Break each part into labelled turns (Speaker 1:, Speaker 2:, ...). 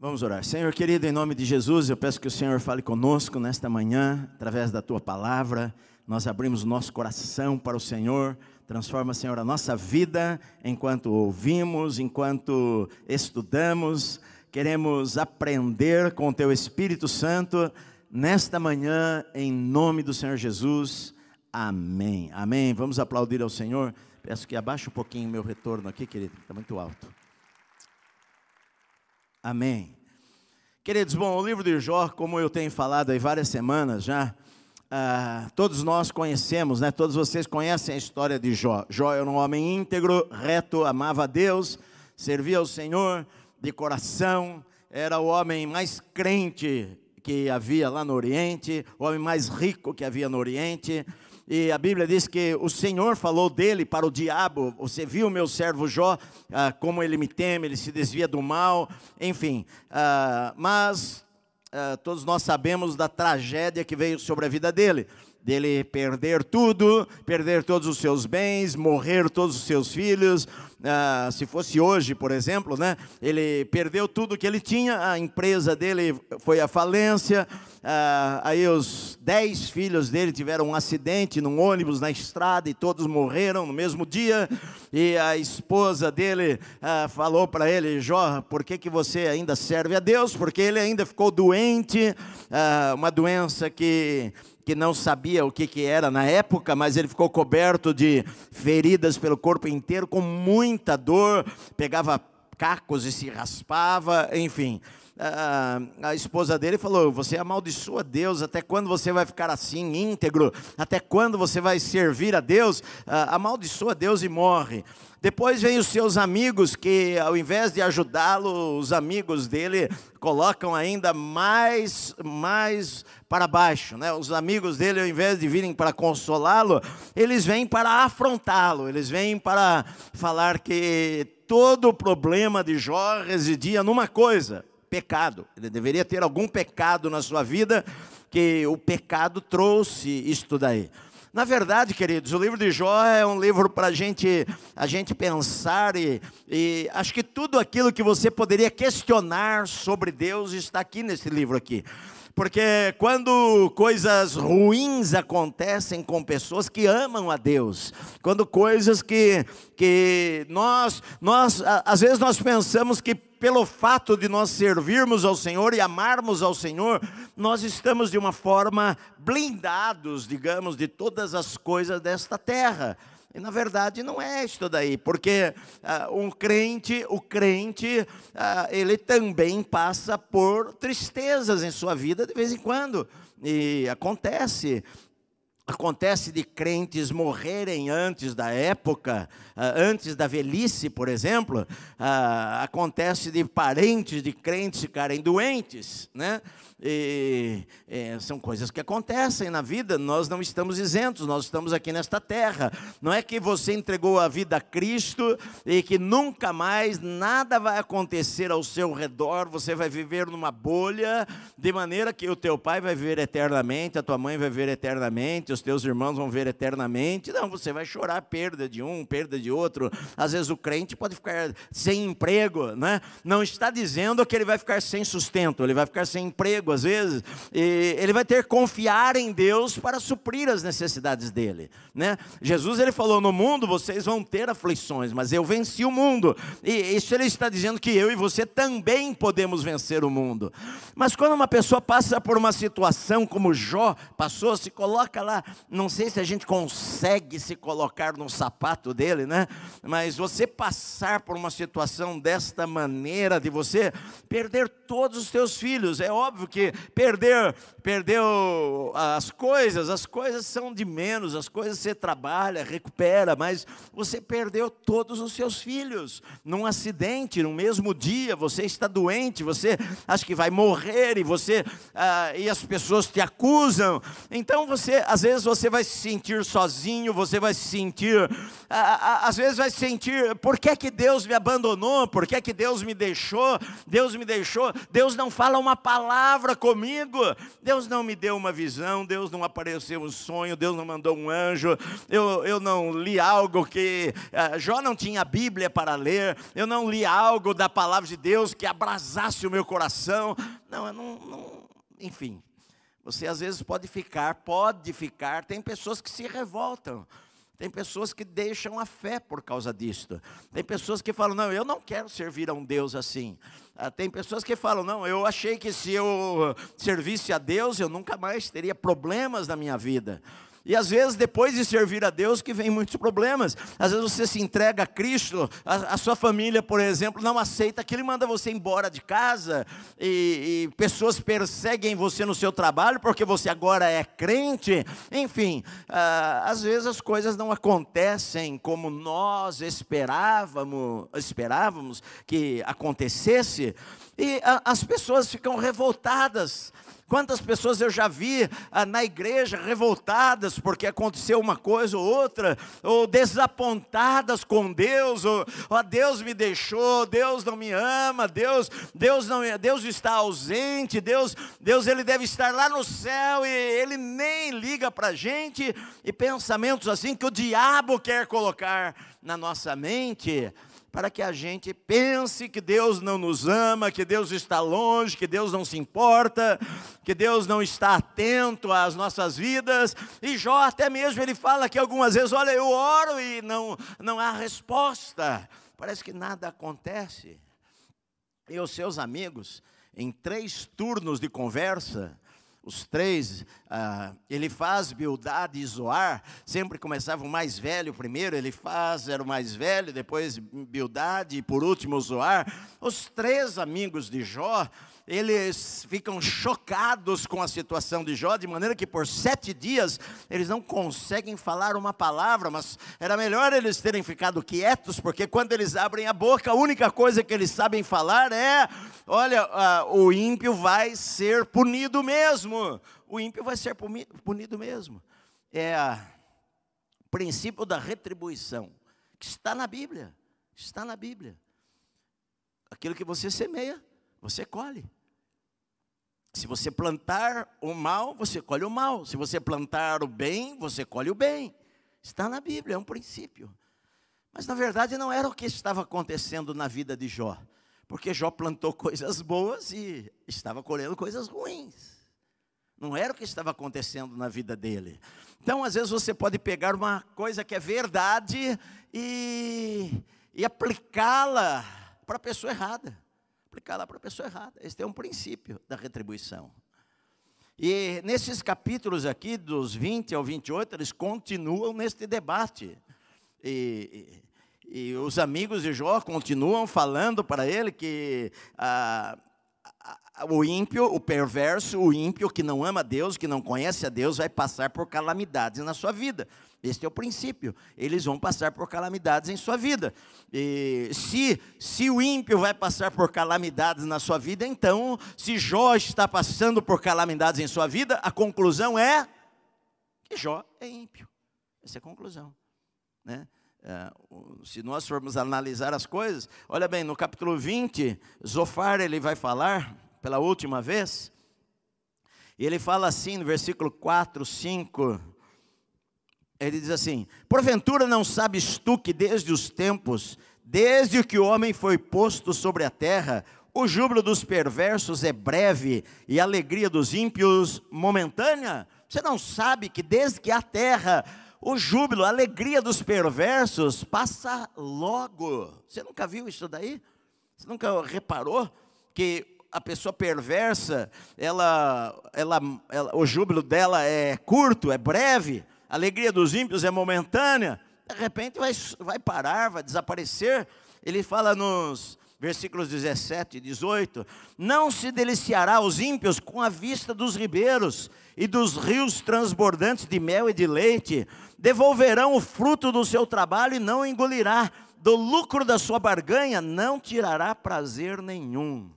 Speaker 1: Vamos orar. Senhor querido, em nome de Jesus, eu peço que o Senhor fale conosco nesta manhã, através da tua palavra. Nós abrimos nosso coração para o Senhor. Transforma, Senhor, a nossa vida enquanto ouvimos, enquanto estudamos. Queremos aprender com o teu Espírito Santo nesta manhã, em nome do Senhor Jesus. Amém. Amém. Vamos aplaudir ao Senhor. Peço que abaixe um pouquinho meu retorno aqui, querido, está muito alto. Amém. Queridos, bom, o livro de Jó, como eu tenho falado aí várias semanas já, ah, todos nós conhecemos, né? Todos vocês conhecem a história de Jó. Jó era um homem íntegro, reto, amava a Deus, servia ao Senhor de coração, era o homem mais crente que havia lá no Oriente, o homem mais rico que havia no Oriente. E a Bíblia diz que o Senhor falou dele para o diabo: Você viu meu servo Jó, ah, como ele me teme, ele se desvia do mal, enfim. Ah, mas ah, todos nós sabemos da tragédia que veio sobre a vida dele dele perder tudo, perder todos os seus bens, morrer todos os seus filhos. Ah, se fosse hoje, por exemplo, né, ele perdeu tudo que ele tinha, a empresa dele foi à falência, ah, aí os dez filhos dele tiveram um acidente num ônibus na estrada e todos morreram no mesmo dia, e a esposa dele ah, falou para ele, Jó, por que, que você ainda serve a Deus? Porque ele ainda ficou doente, ah, uma doença que que não sabia o que, que era na época, mas ele ficou coberto de feridas pelo corpo inteiro, com muita dor, pegava cacos e se raspava, enfim. A, a esposa dele falou: Você amaldiçoa Deus, até quando você vai ficar assim, íntegro? Até quando você vai servir a Deus? amaldiçoa Deus e morre. Depois vem os seus amigos, que ao invés de ajudá-lo, os amigos dele colocam ainda mais, mais para baixo. Né? Os amigos dele, ao invés de virem para consolá-lo, eles vêm para afrontá-lo, eles vêm para falar que todo o problema de Jó residia numa coisa: pecado. Ele deveria ter algum pecado na sua vida, que o pecado trouxe isto daí. Na verdade, queridos, o livro de Jó é um livro para gente, a gente pensar e, e acho que tudo aquilo que você poderia questionar sobre Deus está aqui nesse livro aqui porque quando coisas ruins acontecem com pessoas que amam a Deus, quando coisas que, que nós, nós, às vezes nós pensamos que pelo fato de nós servirmos ao Senhor e amarmos ao Senhor, nós estamos de uma forma blindados, digamos, de todas as coisas desta terra. E na verdade não é isso daí, porque uh, um crente, o crente, uh, ele também passa por tristezas em sua vida de vez em quando. E acontece, acontece de crentes morrerem antes da época, uh, antes da velhice, por exemplo, acontece de parentes de crentes ficarem doentes, né? E, é, são coisas que acontecem na vida, nós não estamos isentos, nós estamos aqui nesta terra. Não é que você entregou a vida a Cristo e que nunca mais nada vai acontecer ao seu redor, você vai viver numa bolha, de maneira que o teu pai vai viver eternamente, a tua mãe vai viver eternamente, os teus irmãos vão viver eternamente. Não, você vai chorar perda de um, perda de outro. Às vezes o crente pode ficar sem emprego, né? não está dizendo que ele vai ficar sem sustento, ele vai ficar sem emprego às vezes, ele vai ter que confiar em Deus para suprir as necessidades dele. Né? Jesus ele falou: No mundo vocês vão ter aflições, mas eu venci o mundo. E isso ele está dizendo que eu e você também podemos vencer o mundo. Mas quando uma pessoa passa por uma situação como Jó passou, se coloca lá, não sei se a gente consegue se colocar no sapato dele, né? Mas você passar por uma situação desta maneira, de você perder todos os seus filhos, é óbvio que que perdeu, perdeu as coisas, as coisas são de menos, as coisas você trabalha, recupera, mas você perdeu todos os seus filhos num acidente, no mesmo dia, você está doente, você acha que vai morrer e você ah, e as pessoas te acusam. Então você, às vezes você vai se sentir sozinho, você vai se sentir, às vezes vai se sentir, por que, que Deus me abandonou? Por que, que Deus me deixou? Deus me deixou, Deus não fala uma palavra comigo, Deus não me deu uma visão, Deus não apareceu um sonho, Deus não mandou um anjo, eu, eu não li algo que, uh, Jó não tinha Bíblia para ler, eu não li algo da palavra de Deus que abrasasse o meu coração, não, eu não, não enfim, você às vezes pode ficar, pode ficar, tem pessoas que se revoltam. Tem pessoas que deixam a fé por causa disto. Tem pessoas que falam: não, eu não quero servir a um Deus assim. Ah, tem pessoas que falam: não, eu achei que se eu servisse a Deus, eu nunca mais teria problemas na minha vida. E às vezes, depois de servir a Deus, que vem muitos problemas. Às vezes você se entrega a Cristo, a, a sua família, por exemplo, não aceita que Ele manda você embora de casa, e, e, pessoas perseguem você no seu trabalho porque você agora é crente. Enfim, ah, às vezes as coisas não acontecem como nós esperávamos, esperávamos que acontecesse, e a, as pessoas ficam revoltadas. Quantas pessoas eu já vi ah, na igreja revoltadas porque aconteceu uma coisa ou outra, ou desapontadas com Deus, ou oh, Deus me deixou, Deus não me ama, Deus, Deus não, Deus está ausente, Deus, Deus ele deve estar lá no céu e ele nem liga para a gente. E pensamentos assim que o diabo quer colocar na nossa mente para que a gente pense que Deus não nos ama, que Deus está longe, que Deus não se importa, que Deus não está atento às nossas vidas. E Jó até mesmo ele fala que algumas vezes, olha, eu oro e não não há resposta. Parece que nada acontece. E os seus amigos, em três turnos de conversa, os três, ah, ele faz Bildade e Zoar, sempre começava o mais velho primeiro, ele faz, era o mais velho, depois Bildade e por último Zoar. Os três amigos de Jó, eles ficam chocados com a situação de Jó, de maneira que por sete dias eles não conseguem falar uma palavra, mas era melhor eles terem ficado quietos, porque quando eles abrem a boca, a única coisa que eles sabem falar é: olha, uh, o ímpio vai ser punido mesmo, o ímpio vai ser punido mesmo. É o princípio da retribuição, que está na Bíblia, está na Bíblia. Aquilo que você semeia, você colhe. Se você plantar o mal, você colhe o mal. Se você plantar o bem, você colhe o bem. Está na Bíblia, é um princípio. Mas na verdade não era o que estava acontecendo na vida de Jó. Porque Jó plantou coisas boas e estava colhendo coisas ruins. Não era o que estava acontecendo na vida dele. Então, às vezes, você pode pegar uma coisa que é verdade e, e aplicá-la para a pessoa errada aplicar lá para a pessoa errada. Esse é um princípio da retribuição. E nesses capítulos aqui, dos 20 ao 28, eles continuam neste debate. E, e, e os amigos de Jó continuam falando para ele que ah, o ímpio, o perverso, o ímpio que não ama Deus, que não conhece a Deus, vai passar por calamidades na sua vida. Este é o princípio. Eles vão passar por calamidades em sua vida. E se, se o ímpio vai passar por calamidades na sua vida, então, se Jó está passando por calamidades em sua vida, a conclusão é que Jó é ímpio. Essa é a conclusão. Né? É, se nós formos analisar as coisas, olha bem, no capítulo 20, Zofar ele vai falar pela última vez, e ele fala assim no versículo 4, 5 ele diz assim: Porventura não sabes tu que desde os tempos, desde que o homem foi posto sobre a terra, o júbilo dos perversos é breve e a alegria dos ímpios momentânea? Você não sabe que desde que a terra, o júbilo, a alegria dos perversos passa logo. Você nunca viu isso daí? Você nunca reparou que a pessoa perversa, ela, ela, ela, o júbilo dela é curto, é breve? A alegria dos ímpios é momentânea, de repente vai, vai parar, vai desaparecer. Ele fala nos versículos 17 e 18: Não se deliciará os ímpios com a vista dos ribeiros e dos rios transbordantes de mel e de leite, devolverão o fruto do seu trabalho e não engolirá, do lucro da sua barganha não tirará prazer nenhum.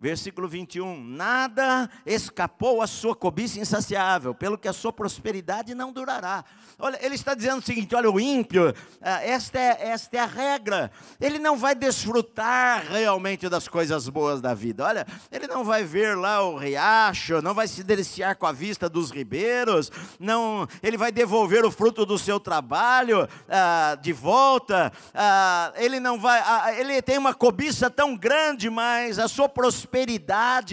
Speaker 1: Versículo 21. Nada escapou à sua cobiça insaciável, pelo que a sua prosperidade não durará. Olha, ele está dizendo o seguinte: olha, o ímpio, ah, esta é, esta é a regra. Ele não vai desfrutar realmente das coisas boas da vida. Olha, ele não vai ver lá o riacho, não vai se deliciar com a vista dos ribeiros, não, ele vai devolver o fruto do seu trabalho ah, de volta. Ah, ele não vai, ah, ele tem uma cobiça tão grande, mas a sua prosperidade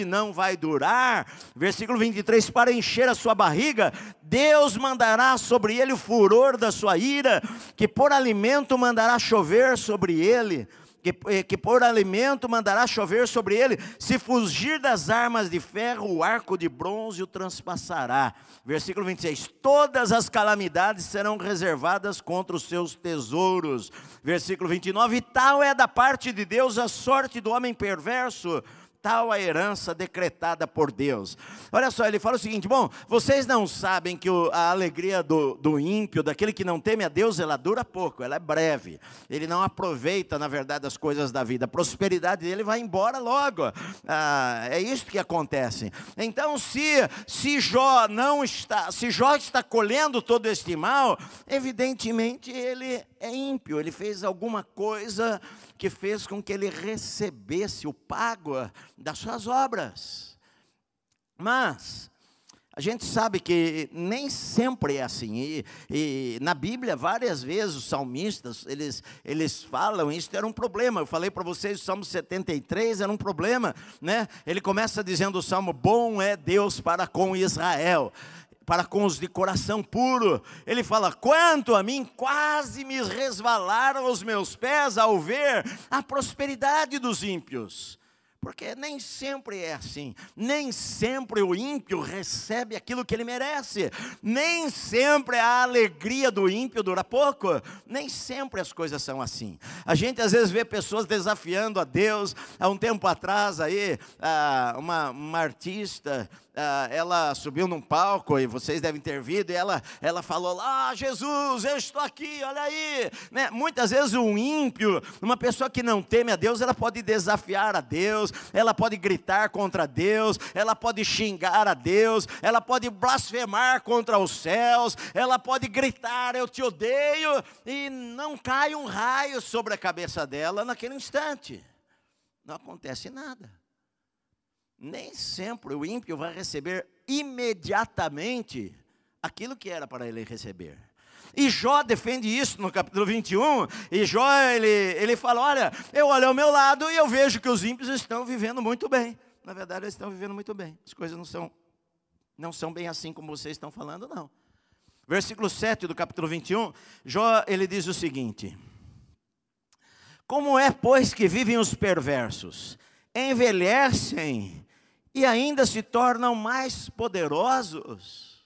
Speaker 1: não vai durar. Versículo 23: para encher a sua barriga, Deus mandará sobre ele o furor da sua ira, que por alimento mandará chover sobre ele, que, eh, que por alimento mandará chover sobre ele, se fugir das armas de ferro, o arco de bronze o transpassará. Versículo 26: Todas as calamidades serão reservadas contra os seus tesouros. Versículo 29: Tal é da parte de Deus a sorte do homem perverso tal a herança decretada por Deus. Olha só, ele fala o seguinte: bom, vocês não sabem que a alegria do, do ímpio, daquele que não teme a Deus, ela dura pouco, ela é breve. Ele não aproveita, na verdade, as coisas da vida. A prosperidade dele vai embora logo. Ah, é isso que acontece. Então, se, se Jó não está, se Jó está colhendo todo este mal, evidentemente ele é ímpio, ele fez alguma coisa que fez com que ele recebesse o pago das suas obras. Mas, a gente sabe que nem sempre é assim. E, e, na Bíblia, várias vezes, os salmistas, eles, eles falam, isso era um problema. Eu falei para vocês, o Salmo 73 era um problema. Né? Ele começa dizendo o Salmo, bom é Deus para com Israel para com os de coração puro. Ele fala: quanto a mim, quase me resvalaram os meus pés ao ver a prosperidade dos ímpios. Porque nem sempre é assim, nem sempre o ímpio recebe aquilo que ele merece, nem sempre a alegria do ímpio dura pouco, nem sempre as coisas são assim. A gente às vezes vê pessoas desafiando a Deus. Há um tempo atrás aí, ah, uma, uma artista ah, ela subiu num palco, e vocês devem ter visto, e ela, ela falou lá, ah, Jesus, eu estou aqui, olha aí. Né? Muitas vezes um ímpio, uma pessoa que não teme a Deus, ela pode desafiar a Deus, ela pode gritar contra Deus, ela pode xingar a Deus, ela pode blasfemar contra os céus, ela pode gritar, eu te odeio, e não cai um raio sobre a cabeça dela naquele instante. Não acontece nada nem sempre o ímpio vai receber imediatamente aquilo que era para ele receber. E Jó defende isso no capítulo 21. E Jó, ele, ele fala: Olha, eu olho ao meu lado e eu vejo que os ímpios estão vivendo muito bem. Na verdade, eles estão vivendo muito bem. As coisas não são, não são bem assim como vocês estão falando, não. Versículo 7 do capítulo 21, Jó, ele diz o seguinte: Como é, pois, que vivem os perversos? Envelhecem e ainda se tornam mais poderosos.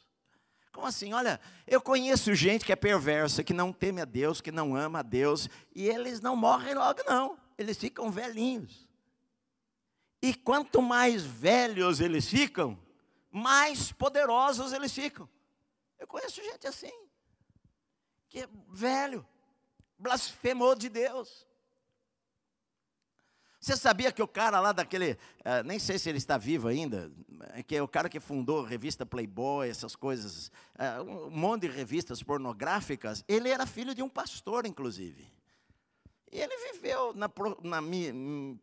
Speaker 1: Como assim? Olha, eu conheço gente que é perversa, que não teme a Deus, que não ama a Deus, e eles não morrem logo, não. Eles ficam velhinhos. E quanto mais velhos eles ficam, mais poderosos eles ficam. Eu conheço gente assim, que é velho, blasfemou de Deus, você sabia que o cara lá daquele, uh, nem sei se ele está vivo ainda, é que é o cara que fundou a revista Playboy, essas coisas, uh, um monte de revistas pornográficas, ele era filho de um pastor, inclusive. E ele viveu na, na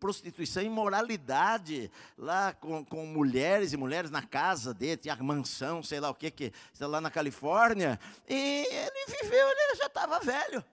Speaker 1: prostituição e imoralidade, lá com, com, mulheres e mulheres na casa dele, tinha mansão, sei lá o que, que lá na Califórnia. E ele viveu, ele já estava velho.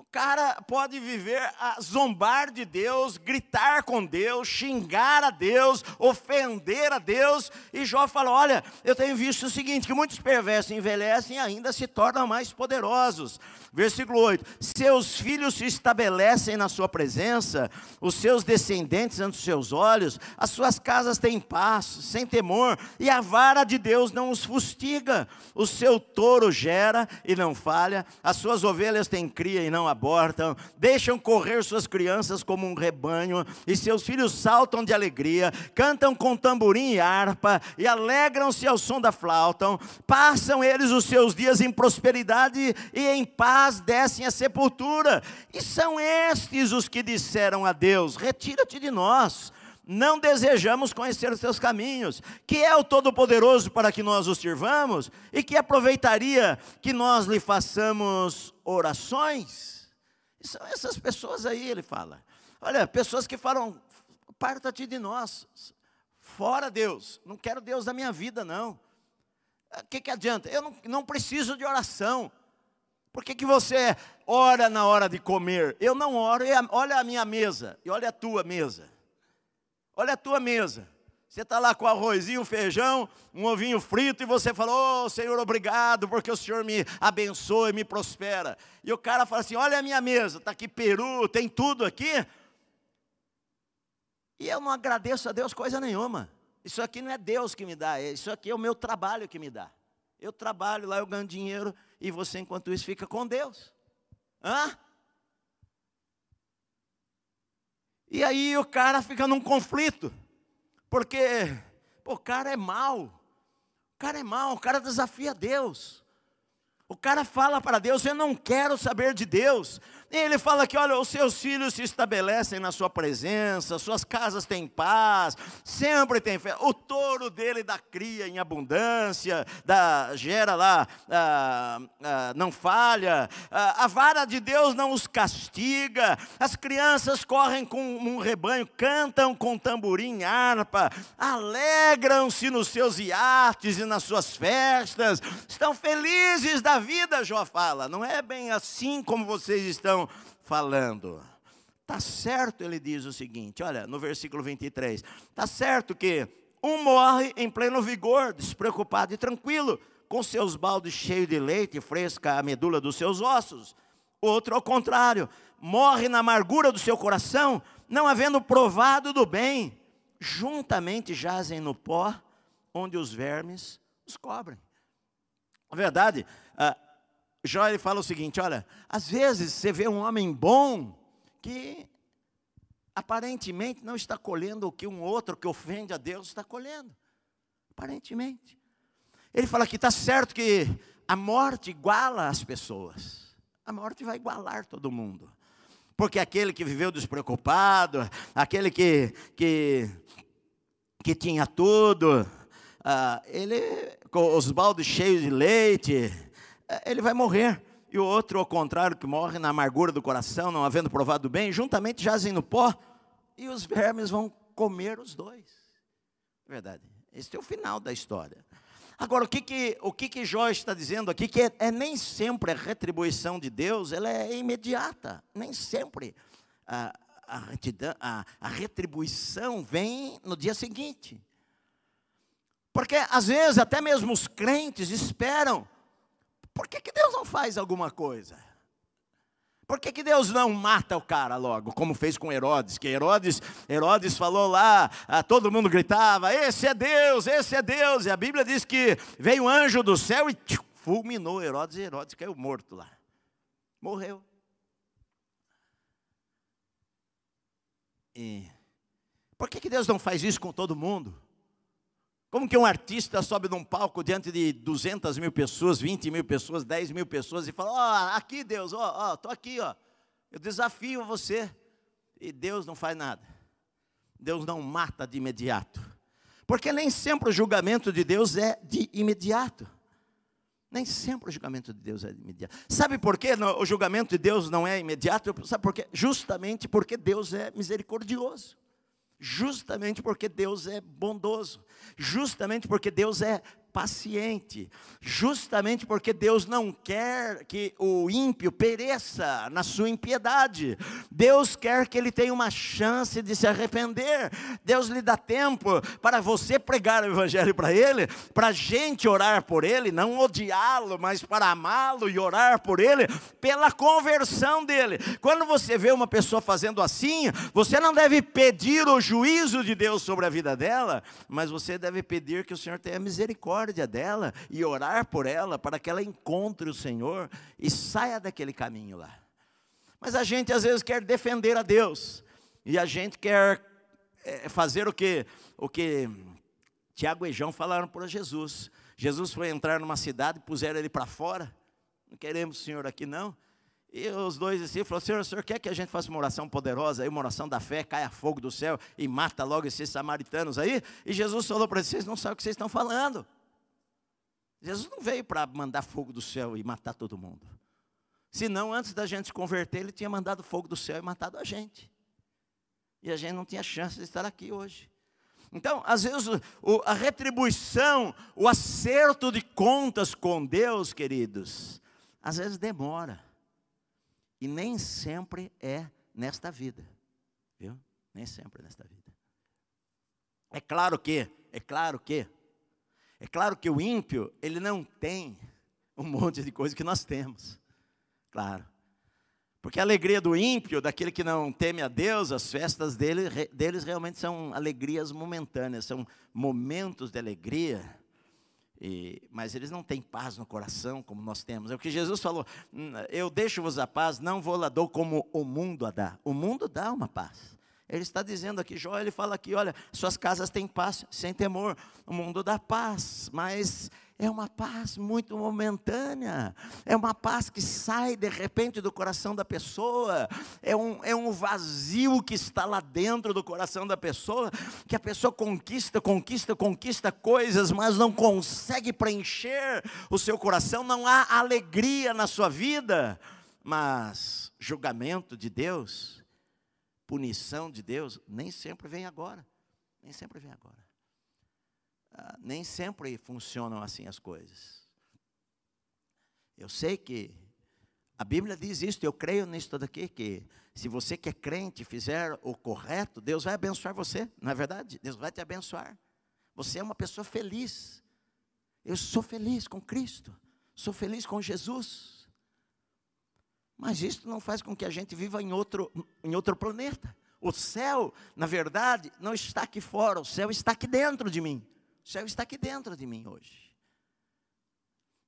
Speaker 1: O cara pode viver a zombar de Deus, gritar com Deus, xingar a Deus, ofender a Deus. E Jó fala: Olha, eu tenho visto o seguinte: que muitos perversos envelhecem e ainda se tornam mais poderosos. Versículo 8: Seus filhos se estabelecem na sua presença, os seus descendentes ante os seus olhos, as suas casas têm paz, sem temor, e a vara de Deus não os fustiga. O seu touro gera e não falha, as suas ovelhas têm cria e não abortam, deixam correr suas crianças como um rebanho, e seus filhos saltam de alegria, cantam com tamborim e harpa, e alegram-se ao som da flauta. Passam eles os seus dias em prosperidade e em paz descem à sepultura. E são estes os que disseram a Deus: Retira-te de nós não desejamos conhecer os teus caminhos, que é o Todo-Poderoso para que nós os sirvamos, e que aproveitaria que nós lhe façamos orações. São essas pessoas aí, ele fala. Olha, pessoas que falam, parta-te de nós, fora Deus, não quero Deus na minha vida, não. O que, que adianta? Eu não, não preciso de oração. Por que, que você ora na hora de comer? Eu não oro, olha a minha mesa e olha a tua mesa. Olha a tua mesa. Você está lá com arrozinho, feijão, um ovinho frito, e você fala, oh Senhor, obrigado, porque o Senhor me abençoa e me prospera. E o cara fala assim: olha a minha mesa, está aqui peru, tem tudo aqui. E eu não agradeço a Deus coisa nenhuma. Isso aqui não é Deus que me dá, isso aqui é o meu trabalho que me dá. Eu trabalho lá, eu ganho dinheiro, e você, enquanto isso, fica com Deus. Hã? E aí o cara fica num conflito, porque pô, o cara é mau, o cara é mau, o cara desafia Deus. O cara fala para Deus: Eu não quero saber de Deus, ele fala que, olha, os seus filhos se estabelecem na sua presença, suas casas têm paz, sempre tem fé. O touro dele dá cria em abundância, dá, gera lá, ah, ah, não falha. Ah, a vara de Deus não os castiga. As crianças correm com um rebanho, cantam com tamborim, harpa, alegram-se nos seus iates e nas suas festas, estão felizes da vida, Jó fala. Não é bem assim como vocês estão estão falando. Está certo, ele diz o seguinte: olha, no versículo 23, está certo que um morre em pleno vigor, despreocupado e tranquilo, com seus baldes cheios de leite, fresca a medula dos seus ossos. Outro, ao contrário, morre na amargura do seu coração, não havendo provado do bem, juntamente jazem no pó, onde os vermes os cobrem. Na verdade, ah, Jó ele fala o seguinte: olha, às vezes você vê um homem bom que aparentemente não está colhendo o que um outro que ofende a Deus está colhendo. Aparentemente. Ele fala que está certo que a morte iguala as pessoas. A morte vai igualar todo mundo. Porque aquele que viveu despreocupado, aquele que, que, que tinha tudo, ah, ele com os baldes cheios de leite, ele vai morrer. E o outro, ao contrário, que morre na amargura do coração, não havendo provado bem, juntamente jazem no pó, e os vermes vão comer os dois. Verdade. Esse é o final da história. Agora, o que que, o que, que Jó está dizendo aqui? Que é, é, nem sempre a retribuição de Deus ela é imediata. Nem sempre a, a, a retribuição vem no dia seguinte. Porque, às vezes, até mesmo os crentes esperam por que, que Deus não faz alguma coisa? Por que, que Deus não mata o cara logo, como fez com Herodes? Que Herodes, Herodes falou lá, a, todo mundo gritava: Esse é Deus, esse é Deus. E a Bíblia diz que veio um anjo do céu e fulminou Herodes, e Herodes caiu morto lá. Morreu. E por que, que Deus não faz isso com todo mundo? Como que um artista sobe num palco diante de 200 mil pessoas, 20 mil pessoas, 10 mil pessoas e fala: Ó, oh, aqui Deus, ó, oh, ó, oh, estou aqui, ó. Eu desafio você. E Deus não faz nada. Deus não mata de imediato. Porque nem sempre o julgamento de Deus é de imediato. Nem sempre o julgamento de Deus é de imediato. Sabe por quê o julgamento de Deus não é imediato? Sabe por quê? Justamente porque Deus é misericordioso justamente porque Deus é bondoso, justamente porque Deus é paciente, justamente porque Deus não quer que o ímpio pereça na sua impiedade. Deus quer que ele tenha uma chance de se arrepender. Deus lhe dá tempo para você pregar o evangelho para ele, para a gente orar por ele, não odiá-lo, mas para amá-lo e orar por ele pela conversão dele. Quando você vê uma pessoa fazendo assim, você não deve pedir o juízo de Deus sobre a vida dela, mas você deve pedir que o Senhor tenha misericórdia misericórdia dela e orar por ela para que ela encontre o Senhor e saia daquele caminho lá. Mas a gente às vezes quer defender a Deus e a gente quer é, fazer o que o que Tiago e João falaram para Jesus. Jesus foi entrar numa cidade, puseram ele para fora. Não queremos o Senhor aqui não. E os dois assim falaram: Senhor, o senhor quer que a gente faça uma oração poderosa, uma oração da fé, caia fogo do céu e mata logo esses samaritanos aí? E Jesus falou para eles: Vocês não sabem o que vocês estão falando. Jesus não veio para mandar fogo do céu e matar todo mundo. Senão, antes da gente se converter, ele tinha mandado fogo do céu e matado a gente. E a gente não tinha chance de estar aqui hoje. Então, às vezes, o, a retribuição, o acerto de contas com Deus, queridos, às vezes demora. E nem sempre é nesta vida. Viu? Nem sempre é nesta vida. É claro que, é claro que, é claro que o ímpio, ele não tem um monte de coisa que nós temos. Claro. Porque a alegria do ímpio, daquele que não teme a Deus, as festas dele, deles realmente são alegrias momentâneas, são momentos de alegria e, mas eles não têm paz no coração como nós temos. É o que Jesus falou: hum, Eu deixo-vos a paz, não vou lá dou como o mundo a dá. O mundo dá uma paz. Ele está dizendo aqui, Jó, ele fala aqui: olha, suas casas têm paz, sem temor. O mundo dá paz, mas é uma paz muito momentânea, é uma paz que sai de repente do coração da pessoa, é um, é um vazio que está lá dentro do coração da pessoa, que a pessoa conquista, conquista, conquista coisas, mas não consegue preencher o seu coração, não há alegria na sua vida, mas julgamento de Deus, punição de Deus, nem sempre vem agora, nem sempre vem agora. Ah, nem sempre funcionam assim as coisas. Eu sei que a Bíblia diz isso, eu creio nisso daqui, que se você que é crente fizer o correto, Deus vai abençoar você, não é verdade? Deus vai te abençoar. Você é uma pessoa feliz. Eu sou feliz com Cristo, sou feliz com Jesus. Mas isso não faz com que a gente viva em outro, em outro planeta. O céu, na verdade, não está aqui fora, o céu está aqui dentro de mim. O céu está aqui dentro de mim hoje.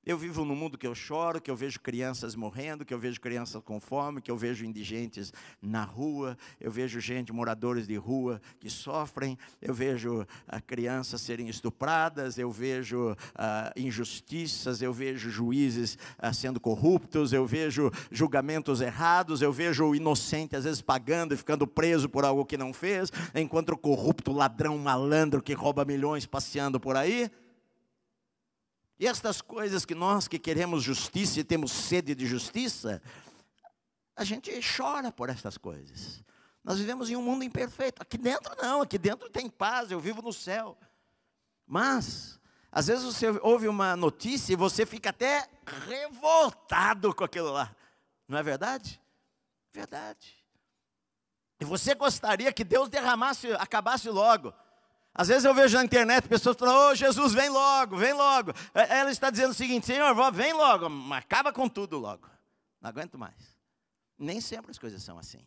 Speaker 1: Eu vivo num mundo que eu choro, que eu vejo crianças morrendo, que eu vejo crianças com fome, que eu vejo indigentes na rua, eu vejo gente, moradores de rua que sofrem, eu vejo ah, crianças serem estupradas, eu vejo ah, injustiças, eu vejo juízes ah, sendo corruptos, eu vejo julgamentos errados, eu vejo o inocente às vezes pagando e ficando preso por algo que não fez, enquanto o corrupto ladrão malandro que rouba milhões passeando por aí. E estas coisas que nós que queremos justiça e temos sede de justiça, a gente chora por estas coisas. Nós vivemos em um mundo imperfeito. Aqui dentro não, aqui dentro tem paz, eu vivo no céu. Mas, às vezes você ouve uma notícia e você fica até revoltado com aquilo lá. Não é verdade? Verdade. E você gostaria que Deus derramasse, acabasse logo. Às vezes eu vejo na internet pessoas falando, ô oh, Jesus, vem logo, vem logo. É, ela está dizendo o seguinte, Senhor, vem logo, acaba com tudo logo. Não aguento mais. Nem sempre as coisas são assim.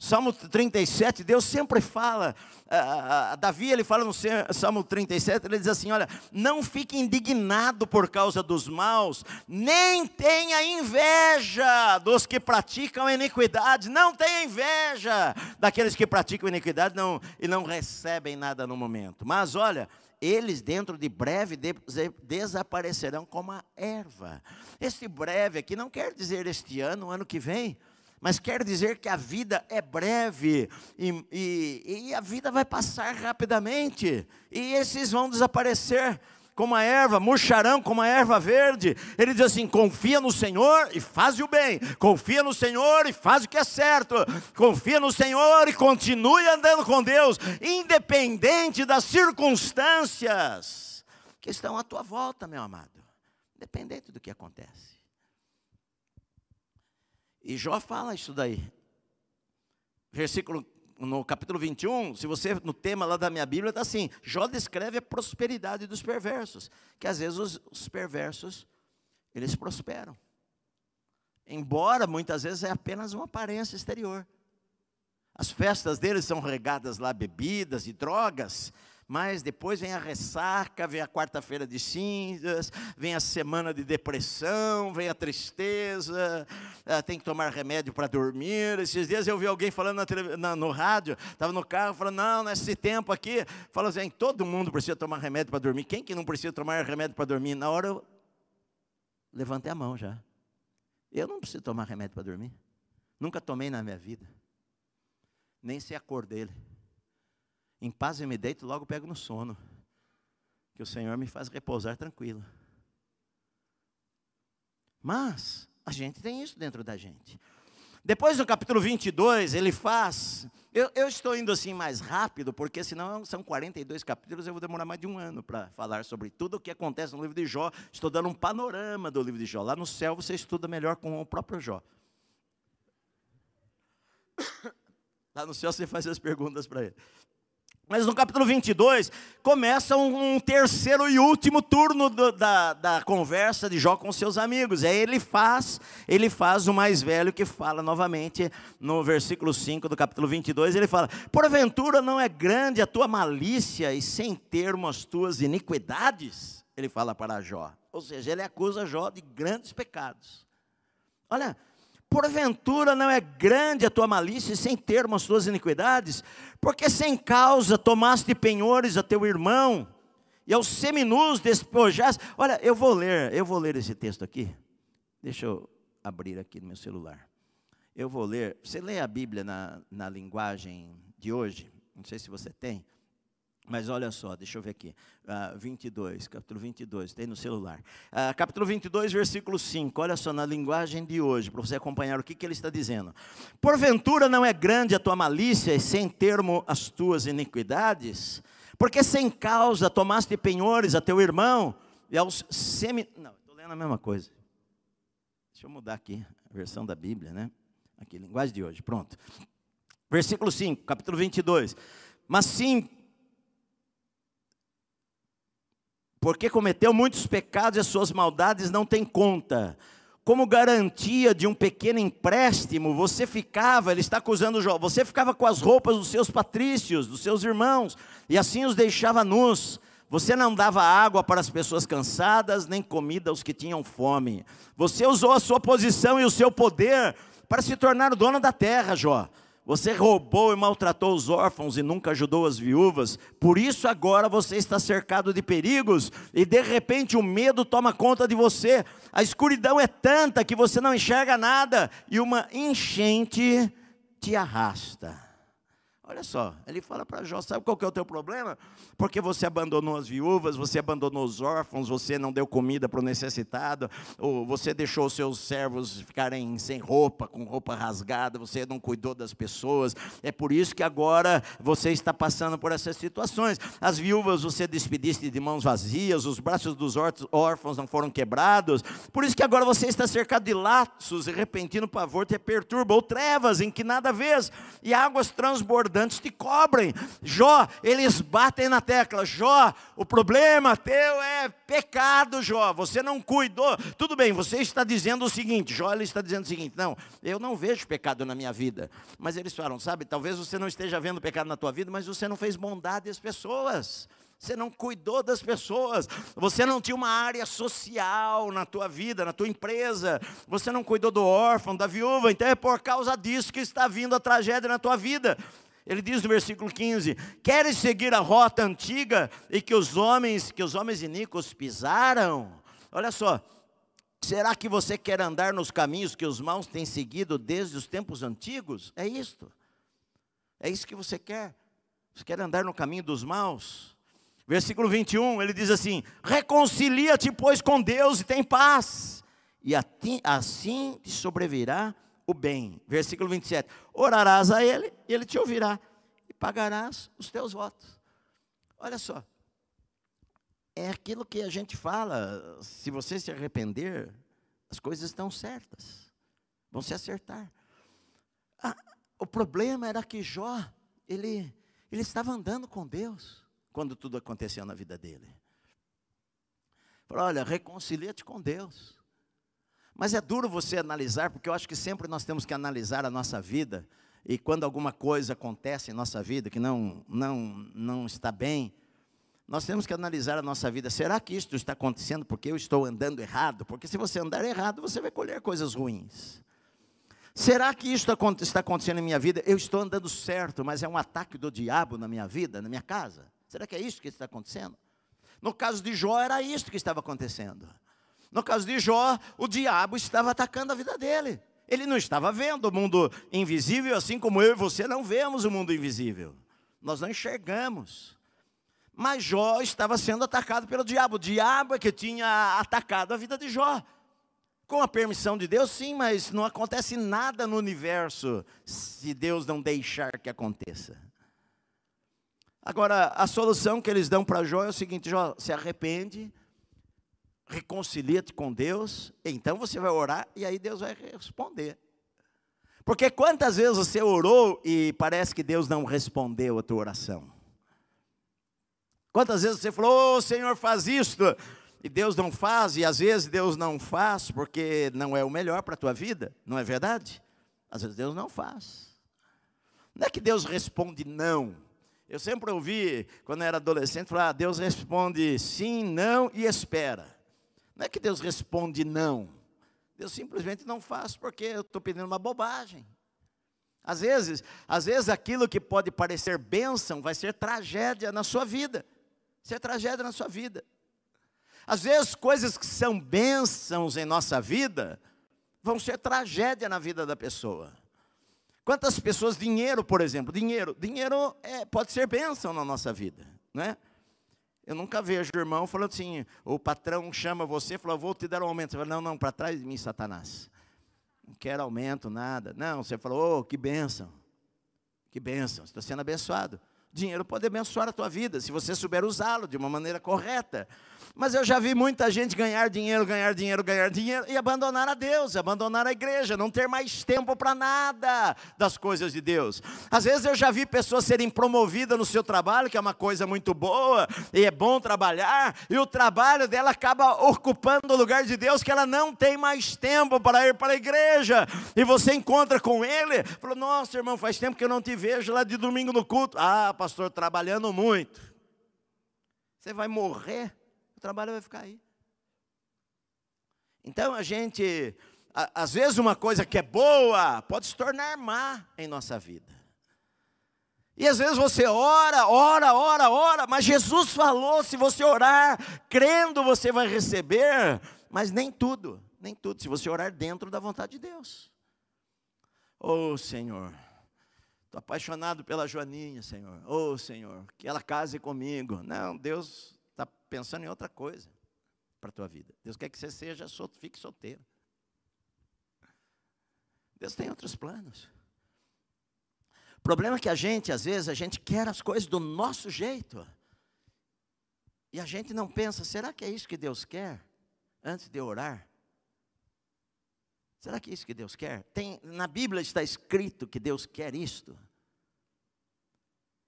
Speaker 1: Salmo 37, Deus sempre fala, uh, Davi ele fala no Salmo 37, ele diz assim: olha, não fique indignado por causa dos maus, nem tenha inveja dos que praticam iniquidade, não tenha inveja daqueles que praticam iniquidade não, e não recebem nada no momento. Mas olha, eles dentro de breve de, desaparecerão como a erva. Este breve aqui não quer dizer este ano, ano que vem mas quer dizer que a vida é breve e, e, e, a vida vai passar rapidamente, e esses vão desaparecer como a erva, murcharão como a erva verde. Ele diz assim: confia no Senhor e faz o bem, confia no Senhor e faz o que é certo, confia no Senhor e continue andando com Deus, independente das circunstâncias que estão à tua volta, meu amado, independente do que acontece. E Jó fala isso daí. Versículo no capítulo 21, se você no tema lá da minha Bíblia está assim, Jó descreve a prosperidade dos perversos, que às vezes os, os perversos eles prosperam. Embora muitas vezes é apenas uma aparência exterior. As festas deles são regadas lá bebidas e drogas, mas depois vem a ressaca, vem a quarta-feira de cinzas, vem a semana de depressão, vem a tristeza, eh, tem que tomar remédio para dormir. Esses dias eu vi alguém falando na na, no rádio, estava no carro, falando, não, nesse tempo aqui, falou assim, todo mundo precisa tomar remédio para dormir, quem que não precisa tomar remédio para dormir? Na hora eu levantei a mão já. Eu não preciso tomar remédio para dormir. Nunca tomei na minha vida. Nem sei a cor dele. Em paz eu me deito, logo pego no sono. Que o Senhor me faz repousar tranquilo. Mas a gente tem isso dentro da gente. Depois no capítulo 22, ele faz. Eu, eu, estou indo assim mais rápido, porque senão são 42 capítulos, eu vou demorar mais de um ano para falar sobre tudo o que acontece no livro de Jó. Estou dando um panorama do livro de Jó. Lá no céu você estuda melhor com o próprio Jó. Lá no céu você faz as perguntas para ele. Mas no capítulo 22, começa um, terceiro e último turno do, da, da conversa de Jó com seus amigos. Aí ele faz, ele faz o mais velho que fala novamente no versículo 5 do capítulo 22, ele fala: "Porventura não é grande a tua malícia e sem termo as tuas iniquidades?" Ele fala para Jó. Ou seja, ele acusa Jó de grandes pecados. Olha, Porventura não é grande a tua malícia sem termo as tuas iniquidades? Porque sem causa tomaste penhores a teu irmão e aos seminus despojaste. Olha, eu vou ler, eu vou ler esse texto aqui. Deixa eu abrir aqui no meu celular. Eu vou ler. Você lê a Bíblia na, na linguagem de hoje? Não sei se você tem. Mas olha só, deixa eu ver aqui. Uh, ah, 22, capítulo 22, tem no celular. Uh, capítulo 22, versículo 5. Olha só, na linguagem de hoje, para você acompanhar o que, que ele está dizendo. Porventura não é grande a tua malícia e sem termo as tuas iniquidades? Porque sem causa tomaste penhores a teu irmão e aos semi. Não, estou lendo a mesma coisa. Deixa eu mudar aqui a versão da Bíblia, né? Aqui, linguagem de hoje, pronto. Versículo 5, capítulo 22. Mas sim porque cometeu muitos pecados e as suas maldades não tem conta. Como garantia de um pequeno empréstimo, você ficava, ele está acusando Jó, você ficava com as roupas dos seus patrícios, dos seus irmãos, e assim os deixava nus. Você não dava água para as pessoas cansadas, nem comida aos que tinham fome. Você usou a sua posição e o seu poder para se tornar o dono da terra, Jó. Você roubou e maltratou os órfãos e nunca ajudou as viúvas. Por isso agora você está cercado de perigos e de repente o medo toma conta de você. A escuridão é tanta que você não enxerga nada e uma enchente te arrasta. Olha só, ele fala para Jó: sabe qual que é o teu problema? Porque você abandonou as viúvas, você abandonou os órfãos, você não deu comida para o necessitado, ou você deixou os seus servos ficarem sem roupa, com roupa rasgada, você não cuidou das pessoas. É por isso que agora você está passando por essas situações. As viúvas você despediste de mãos vazias, os braços dos órfãos não foram quebrados. Por isso que agora você está cercado de laços e repentino pavor te perturba, ou trevas em que nada vês, e águas transbordando antes te cobrem. Jó, eles batem na tecla. Jó, o problema teu é pecado, Jó. Você não cuidou. Tudo bem, você está dizendo o seguinte: Jó, ele está dizendo o seguinte: não, eu não vejo pecado na minha vida. Mas eles falam, sabe, talvez você não esteja vendo pecado na tua vida, mas você não fez bondade às pessoas você não cuidou das pessoas, você não tinha uma área social na tua vida, na tua empresa, você não cuidou do órfão, da viúva, então é por causa disso que está vindo a tragédia na tua vida. Ele diz no versículo 15: Queres seguir a rota antiga e que os homens, que os homens iníquos pisaram? Olha só, será que você quer andar nos caminhos que os maus têm seguido desde os tempos antigos? É isto. É isso que você quer. Você quer andar no caminho dos maus? Versículo 21, ele diz assim: Reconcilia-te, pois, com Deus e tem paz, e assim te sobrevirá o bem. Versículo 27. Orarás a Ele e Ele te ouvirá e pagarás os teus votos. Olha só. É aquilo que a gente fala, se você se arrepender, as coisas estão certas, vão se acertar. Ah, o problema era que Jó, ele, ele estava andando com Deus, quando tudo aconteceu na vida dele. Falou, olha, reconcilia-te com Deus. Mas é duro você analisar, porque eu acho que sempre nós temos que analisar a nossa vida, e quando alguma coisa acontece em nossa vida que não, não, não está bem, nós temos que analisar a nossa vida. Será que isto está acontecendo porque eu estou andando errado? Porque se você andar errado, você vai colher coisas ruins. Será que isto está acontecendo em minha vida? Eu estou andando certo, mas é um ataque do diabo na minha vida, na minha casa? Será que é isso que está acontecendo? No caso de Jó, era isso que estava acontecendo. No caso de Jó, o diabo estava atacando a vida dele. Ele não estava vendo o mundo invisível, assim como eu e você não vemos o mundo invisível. Nós não enxergamos. Mas Jó estava sendo atacado pelo diabo. O diabo é que tinha atacado a vida de Jó. Com a permissão de Deus, sim, mas não acontece nada no universo se Deus não deixar que aconteça. Agora, a solução que eles dão para Jó é o seguinte: Jó, se arrepende, reconcilia-te com Deus, então você vai orar e aí Deus vai responder. Porque quantas vezes você orou e parece que Deus não respondeu a tua oração? Quantas vezes você falou, oh, Senhor, faz isto, e Deus não faz, e às vezes Deus não faz porque não é o melhor para a tua vida, não é verdade? Às vezes Deus não faz. Não é que Deus responde não. Eu sempre ouvi, quando eu era adolescente, falar: ah, Deus responde sim, não e espera. Não é que Deus responde não. Deus simplesmente não faz porque eu estou pedindo uma bobagem. Às vezes, às vezes aquilo que pode parecer bênção vai ser tragédia na sua vida. Isso é tragédia na sua vida. Às vezes, coisas que são bênçãos em nossa vida vão ser tragédia na vida da pessoa. Quantas pessoas, dinheiro, por exemplo, dinheiro, dinheiro é, pode ser bênção na nossa vida, né? Eu nunca vejo o irmão falando assim, o patrão chama você e fala, vou te dar um aumento. Você fala, não, não, para trás de mim, Satanás. Não quero aumento, nada. Não, você falou, oh, que bênção. Que bênção, estou sendo abençoado. Dinheiro pode abençoar a tua vida, se você souber usá-lo de uma maneira correta. Mas eu já vi muita gente ganhar dinheiro, ganhar dinheiro, ganhar dinheiro e abandonar a Deus, abandonar a igreja, não ter mais tempo para nada das coisas de Deus. Às vezes eu já vi pessoas serem promovidas no seu trabalho, que é uma coisa muito boa, e é bom trabalhar, e o trabalho dela acaba ocupando o lugar de Deus, que ela não tem mais tempo para ir para a igreja. E você encontra com ele, falou: Nossa, irmão, faz tempo que eu não te vejo lá de domingo no culto. Ah, pastor, trabalhando muito. Você vai morrer o trabalho vai ficar aí. Então a gente, a, às vezes uma coisa que é boa pode se tornar má em nossa vida. E às vezes você ora, ora, ora, ora, mas Jesus falou: se você orar crendo, você vai receber, mas nem tudo, nem tudo, se você orar dentro da vontade de Deus. Oh Senhor, estou apaixonado pela Joaninha, Senhor. Oh Senhor, que ela case comigo. Não, Deus está pensando em outra coisa para a tua vida. Deus quer que você seja fique solteiro. Deus tem outros planos. O problema é que a gente, às vezes, a gente quer as coisas do nosso jeito. E a gente não pensa, será que é isso que Deus quer? Antes de orar. Será que é isso que Deus quer? Tem, na Bíblia está escrito que Deus quer isto.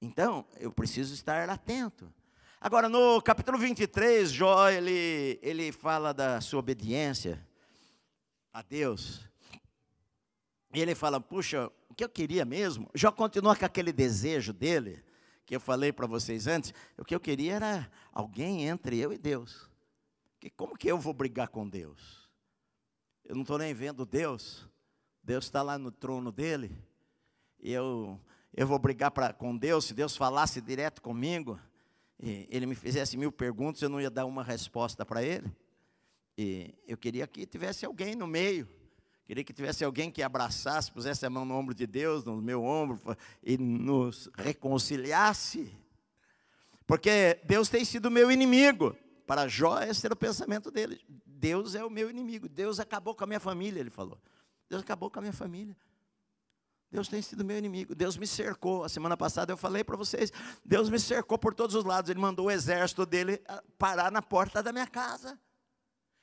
Speaker 1: Então, eu preciso estar atento. Agora, no capítulo 23, Jó, ele, ele fala da sua obediência a Deus. E ele fala, puxa, o que eu queria mesmo? Jó continua com aquele desejo dele, que eu falei para vocês antes. O que eu queria era alguém entre eu e Deus. Que, como que eu vou brigar com Deus? Eu não estou nem vendo Deus. Deus está lá no trono dele. E eu, eu vou brigar pra, com Deus, se Deus falasse direto comigo ele me fizesse mil perguntas, eu não ia dar uma resposta para ele. E eu queria que tivesse alguém no meio. Queria que tivesse alguém que abraçasse, pusesse a mão no ombro de Deus, no meu ombro, e nos reconciliasse. Porque Deus tem sido meu inimigo. Para Jó, esse era o pensamento dele. Deus é o meu inimigo. Deus acabou com a minha família, ele falou. Deus acabou com a minha família. Deus tem sido meu inimigo. Deus me cercou. A semana passada eu falei para vocês: Deus me cercou por todos os lados. Ele mandou o exército dele ah, parar na porta da minha casa.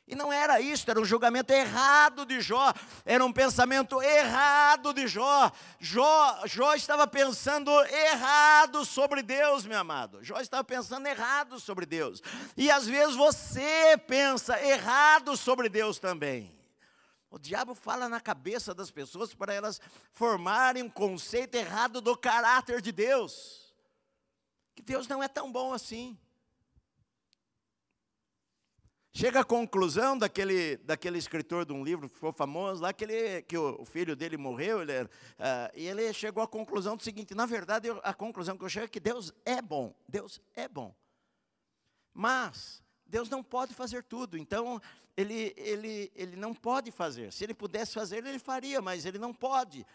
Speaker 1: E não era isso, era um julgamento errado de Jó, era um pensamento errado de Jó. Jó, Jó estava pensando errado sobre Deus, meu amado. Jó estava pensando errado sobre Deus. E às vezes você pensa errado sobre Deus também. O diabo fala na cabeça das pessoas para elas formarem um conceito errado do caráter de Deus. Que Deus não é tão bom assim. Chega à conclusão daquele, daquele escritor de um livro que ficou famoso lá, que, ele, que o, filho dele morreu, ele, uh, e ele chegou à conclusão do seguinte: na verdade, a conclusão que eu chego é que Deus é bom, Deus é bom. Mas Deus não pode fazer tudo, então ele, ele, ele não pode fazer. Se ele pudesse fazer, ele faria, mas ele não pode.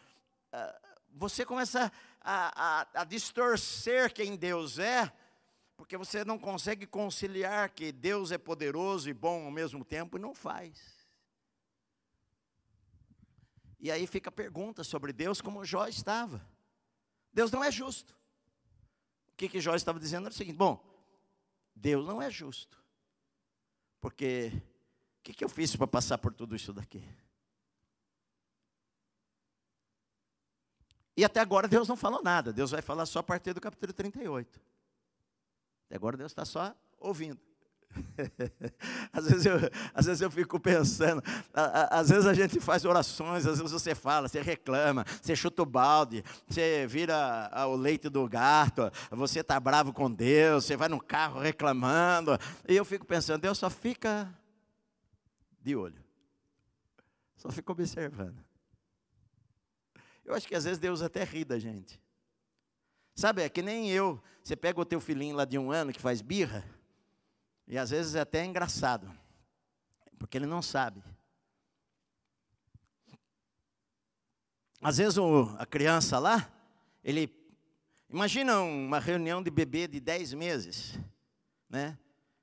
Speaker 1: Ah, você começa a, a, a distorcer quem Deus é, porque você não consegue conciliar que Deus é poderoso e bom ao mesmo tempo e não faz. E aí fica a pergunta sobre Deus, como Jó estava. Deus não é justo. O que, que Jó estava dizendo era o seguinte: bom, Deus não é justo. Porque o que, que eu fiz para passar por tudo isso daqui? E até agora Deus não falou nada. Deus vai falar só a partir do capítulo 38. Até agora Deus está só ouvindo. às, vezes eu, às vezes eu fico pensando, às vezes a gente faz orações, às vezes você fala, você reclama, você chuta o balde, você vira o leite do gato, você está bravo com Deus, você vai no carro reclamando, e eu fico pensando, Deus só fica de olho, só fica observando. Eu acho que às vezes Deus até ri da gente. Sabe, é que nem eu, você pega o teu filhinho lá de um ano que faz birra, e às vezes é até engraçado, porque ele não sabe. Às vezes o, a criança lá, ele. Imagina uma reunião de bebê de 10 meses, né?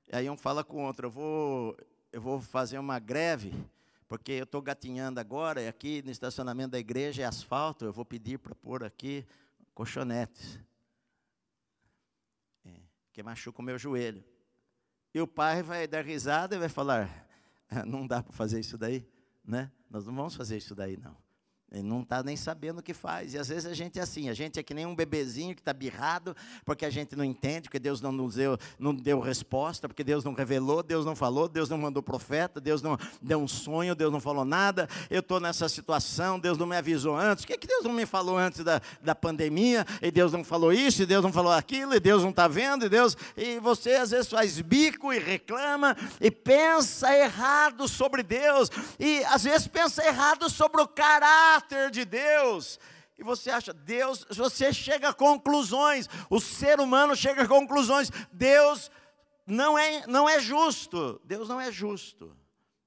Speaker 1: E aí um fala com o outro, eu vou, eu vou fazer uma greve, porque eu estou gatinhando agora, e aqui no estacionamento da igreja é asfalto, eu vou pedir para pôr aqui colchonetes. É, que machuca o meu joelho. E o pai vai dar risada e vai falar: ah, não dá para fazer isso daí, né? Nós não vamos fazer isso daí, não. Ele não está nem sabendo o que faz. E às vezes a gente é assim, a gente é que nem um bebezinho que está birrado, porque a gente não entende, porque Deus não nos deu, não deu resposta, porque Deus não revelou, Deus não falou, Deus não mandou profeta, Deus não deu um sonho, Deus não falou nada. Eu estou nessa situação, Deus não me avisou antes. O que, é que Deus não me falou antes da, da pandemia? E Deus não falou isso, e Deus não falou aquilo, e Deus não está vendo, e Deus. E você às vezes faz bico e reclama, e pensa errado sobre Deus, e às vezes pensa errado sobre o caráter caráter de Deus. E você acha, Deus, você chega a conclusões, o ser humano chega a conclusões, Deus não é, não é justo, Deus não é justo,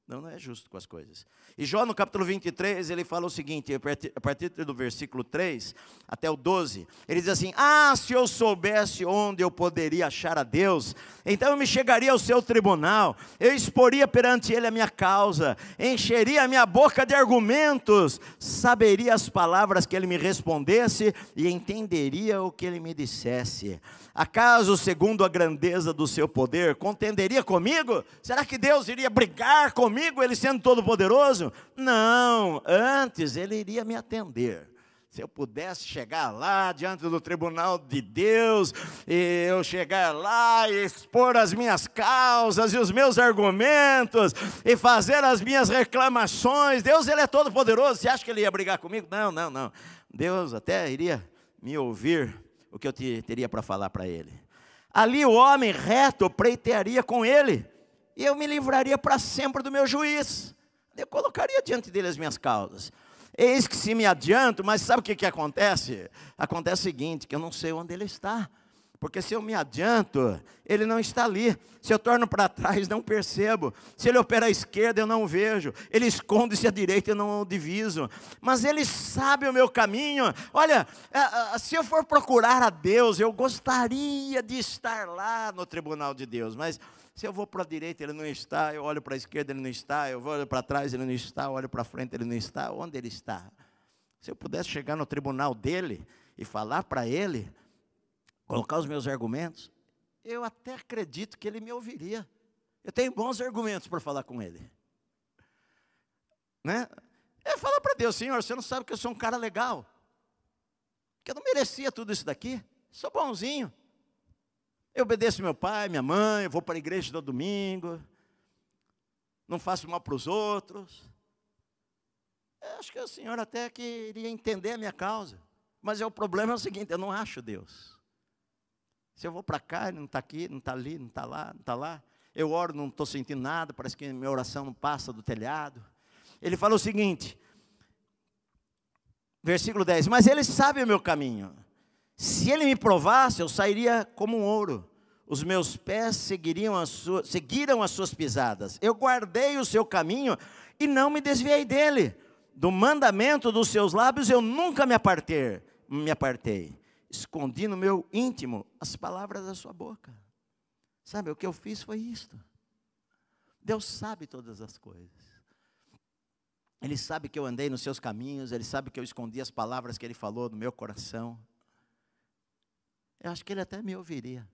Speaker 1: não, não é justo com as coisas. E Jó, no capítulo 23, ele fala o seguinte, a partir do versículo 3 até o 12, ele diz assim: Ah, se eu soubesse onde eu poderia achar a Deus, então eu me chegaria ao seu tribunal, eu exporia perante ele a minha causa, encheria a minha boca de argumentos, saberia as palavras que ele me respondesse e entenderia o que ele me dissesse. Acaso, segundo a grandeza do seu poder, contenderia comigo? Será que Deus iria brigar comigo, ele sendo todo-poderoso? Não, antes ele iria me atender. Se eu pudesse chegar lá diante do tribunal de Deus, e eu chegar lá e expor as minhas causas e os meus argumentos, e fazer as minhas reclamações, Deus ele é todo poderoso. Você acha que ele ia brigar comigo? Não, não, não. Deus até iria me ouvir o que eu te, teria para falar para ele. Ali o homem reto preitearia com ele, e eu me livraria para sempre do meu juiz. Eu colocaria diante dele as minhas causas. Eis que se me adianto, mas sabe o que, que acontece? Acontece o seguinte: que eu não sei onde ele está. Porque se eu me adianto, ele não está ali. Se eu torno para trás, não percebo. Se ele opera à esquerda, eu não vejo. Ele esconde-se à direita, eu não o diviso. Mas ele sabe o meu caminho. Olha, se eu for procurar a Deus, eu gostaria de estar lá no tribunal de Deus. Mas se eu vou para a direita, ele não está. Eu olho para a esquerda, ele não está. Eu olho para trás, ele não está. Eu olho para frente, ele não está. Onde ele está? Se eu pudesse chegar no tribunal dele e falar para ele colocar os meus argumentos, eu até acredito que ele me ouviria. Eu tenho bons argumentos para falar com ele. Né? É falar para Deus, Senhor, você não sabe que eu sou um cara legal. Que eu não merecia tudo isso daqui. Sou bonzinho. Eu obedeço meu pai, minha mãe, vou para a igreja todo domingo. Não faço mal para os outros. Eu acho que o Senhor até que iria entender a minha causa. Mas é o problema é o seguinte, eu não acho Deus. Se eu vou para cá, não está aqui, não está ali, não está lá, não está lá. Eu oro, não estou sentindo nada, parece que minha oração não passa do telhado. Ele fala o seguinte, versículo 10: Mas ele sabe o meu caminho. Se ele me provasse, eu sairia como um ouro. os meus pés seguiriam as suas, seguiram as suas pisadas. Eu guardei o seu caminho e não me desviei dele. Do mandamento dos seus lábios eu nunca me apartei, me apartei. Escondi no meu íntimo as palavras da sua boca. Sabe, o que eu fiz foi isto. Deus sabe todas as coisas. Ele sabe que eu andei nos seus caminhos, ele sabe que eu escondi as palavras que ele falou no meu coração. Eu acho que ele até me ouviria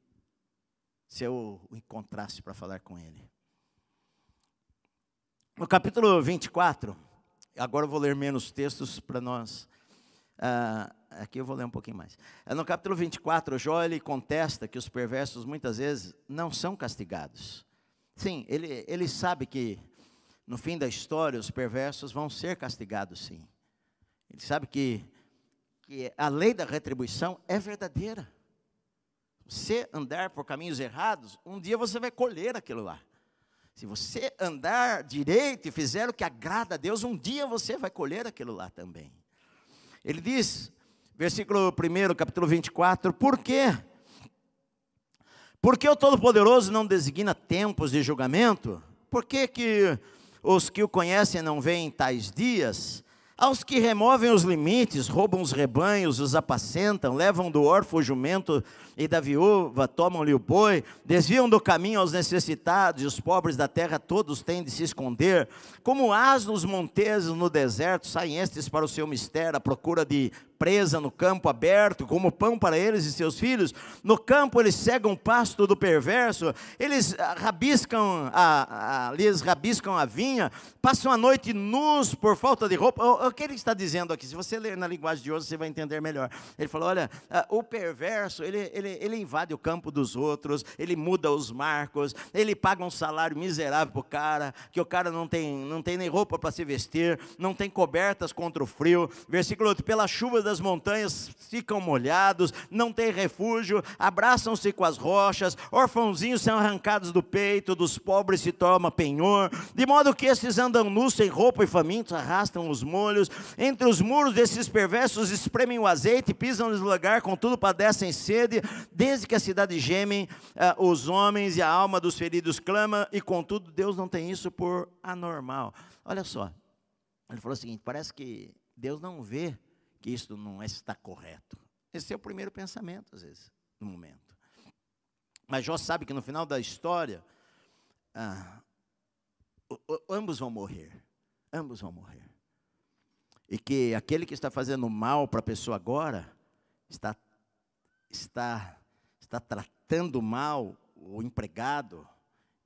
Speaker 1: se eu o encontrasse para falar com ele. No capítulo 24, agora eu vou ler menos textos para nós. Uh, aqui eu vou ler um pouquinho mais. Uh, no capítulo 24, Jó ele contesta que os perversos muitas vezes não são castigados. Sim, ele, ele sabe que no fim da história os perversos vão ser castigados, sim. Ele sabe que, que a lei da retribuição é verdadeira você andar por caminhos errados, um dia você vai colher aquilo lá. Se você andar direito e fizer o que agrada a Deus, um dia você vai colher aquilo lá também. Ele diz, versículo 1, capítulo 24, por quê? Porque o Todo-Poderoso não designa tempos de julgamento? Por que, que os que o conhecem não veem tais dias? Aos que removem os limites, roubam os rebanhos, os apacentam, levam do órfão o jumento e da viúva, tomam-lhe o boi, desviam do caminho aos necessitados, e os pobres da terra todos têm de se esconder. Como asnos monteses no deserto, saem estes para o seu mistério, à procura de presa no campo aberto, como pão para eles e seus filhos. No campo eles cegam o pasto do perverso, eles rabiscam a, a, lhes rabiscam a vinha, passam a noite nus por falta de roupa. O, que ele está dizendo aqui? Se você ler na linguagem de hoje, você vai entender melhor. Ele falou: olha, o perverso, ele, ele, ele invade o campo dos outros, ele muda os marcos, ele paga um salário miserável para o cara, que o cara não tem, não tem nem roupa para se vestir, não tem cobertas contra o frio. Versículo 8: pela chuva das montanhas ficam molhados, não têm refúgio, abraçam-se com as rochas, orfãozinhos são arrancados do peito, dos pobres se toma penhor, de modo que esses andam nus, sem roupa e famintos, arrastam os molhos, entre os muros desses perversos espremem o azeite, pisam-lhes lugar, contudo padecem sede, desde que a cidade gemem, uh, os homens e a alma dos feridos clama, e contudo Deus não tem isso por anormal. Olha só, ele falou o seguinte: parece que Deus não vê que isso não está correto. Esse é o primeiro pensamento, às vezes, no momento. Mas Jó sabe que no final da história, ah, ambos vão morrer. Ambos vão morrer. E que aquele que está fazendo mal para a pessoa agora, está, está, está tratando mal o empregado,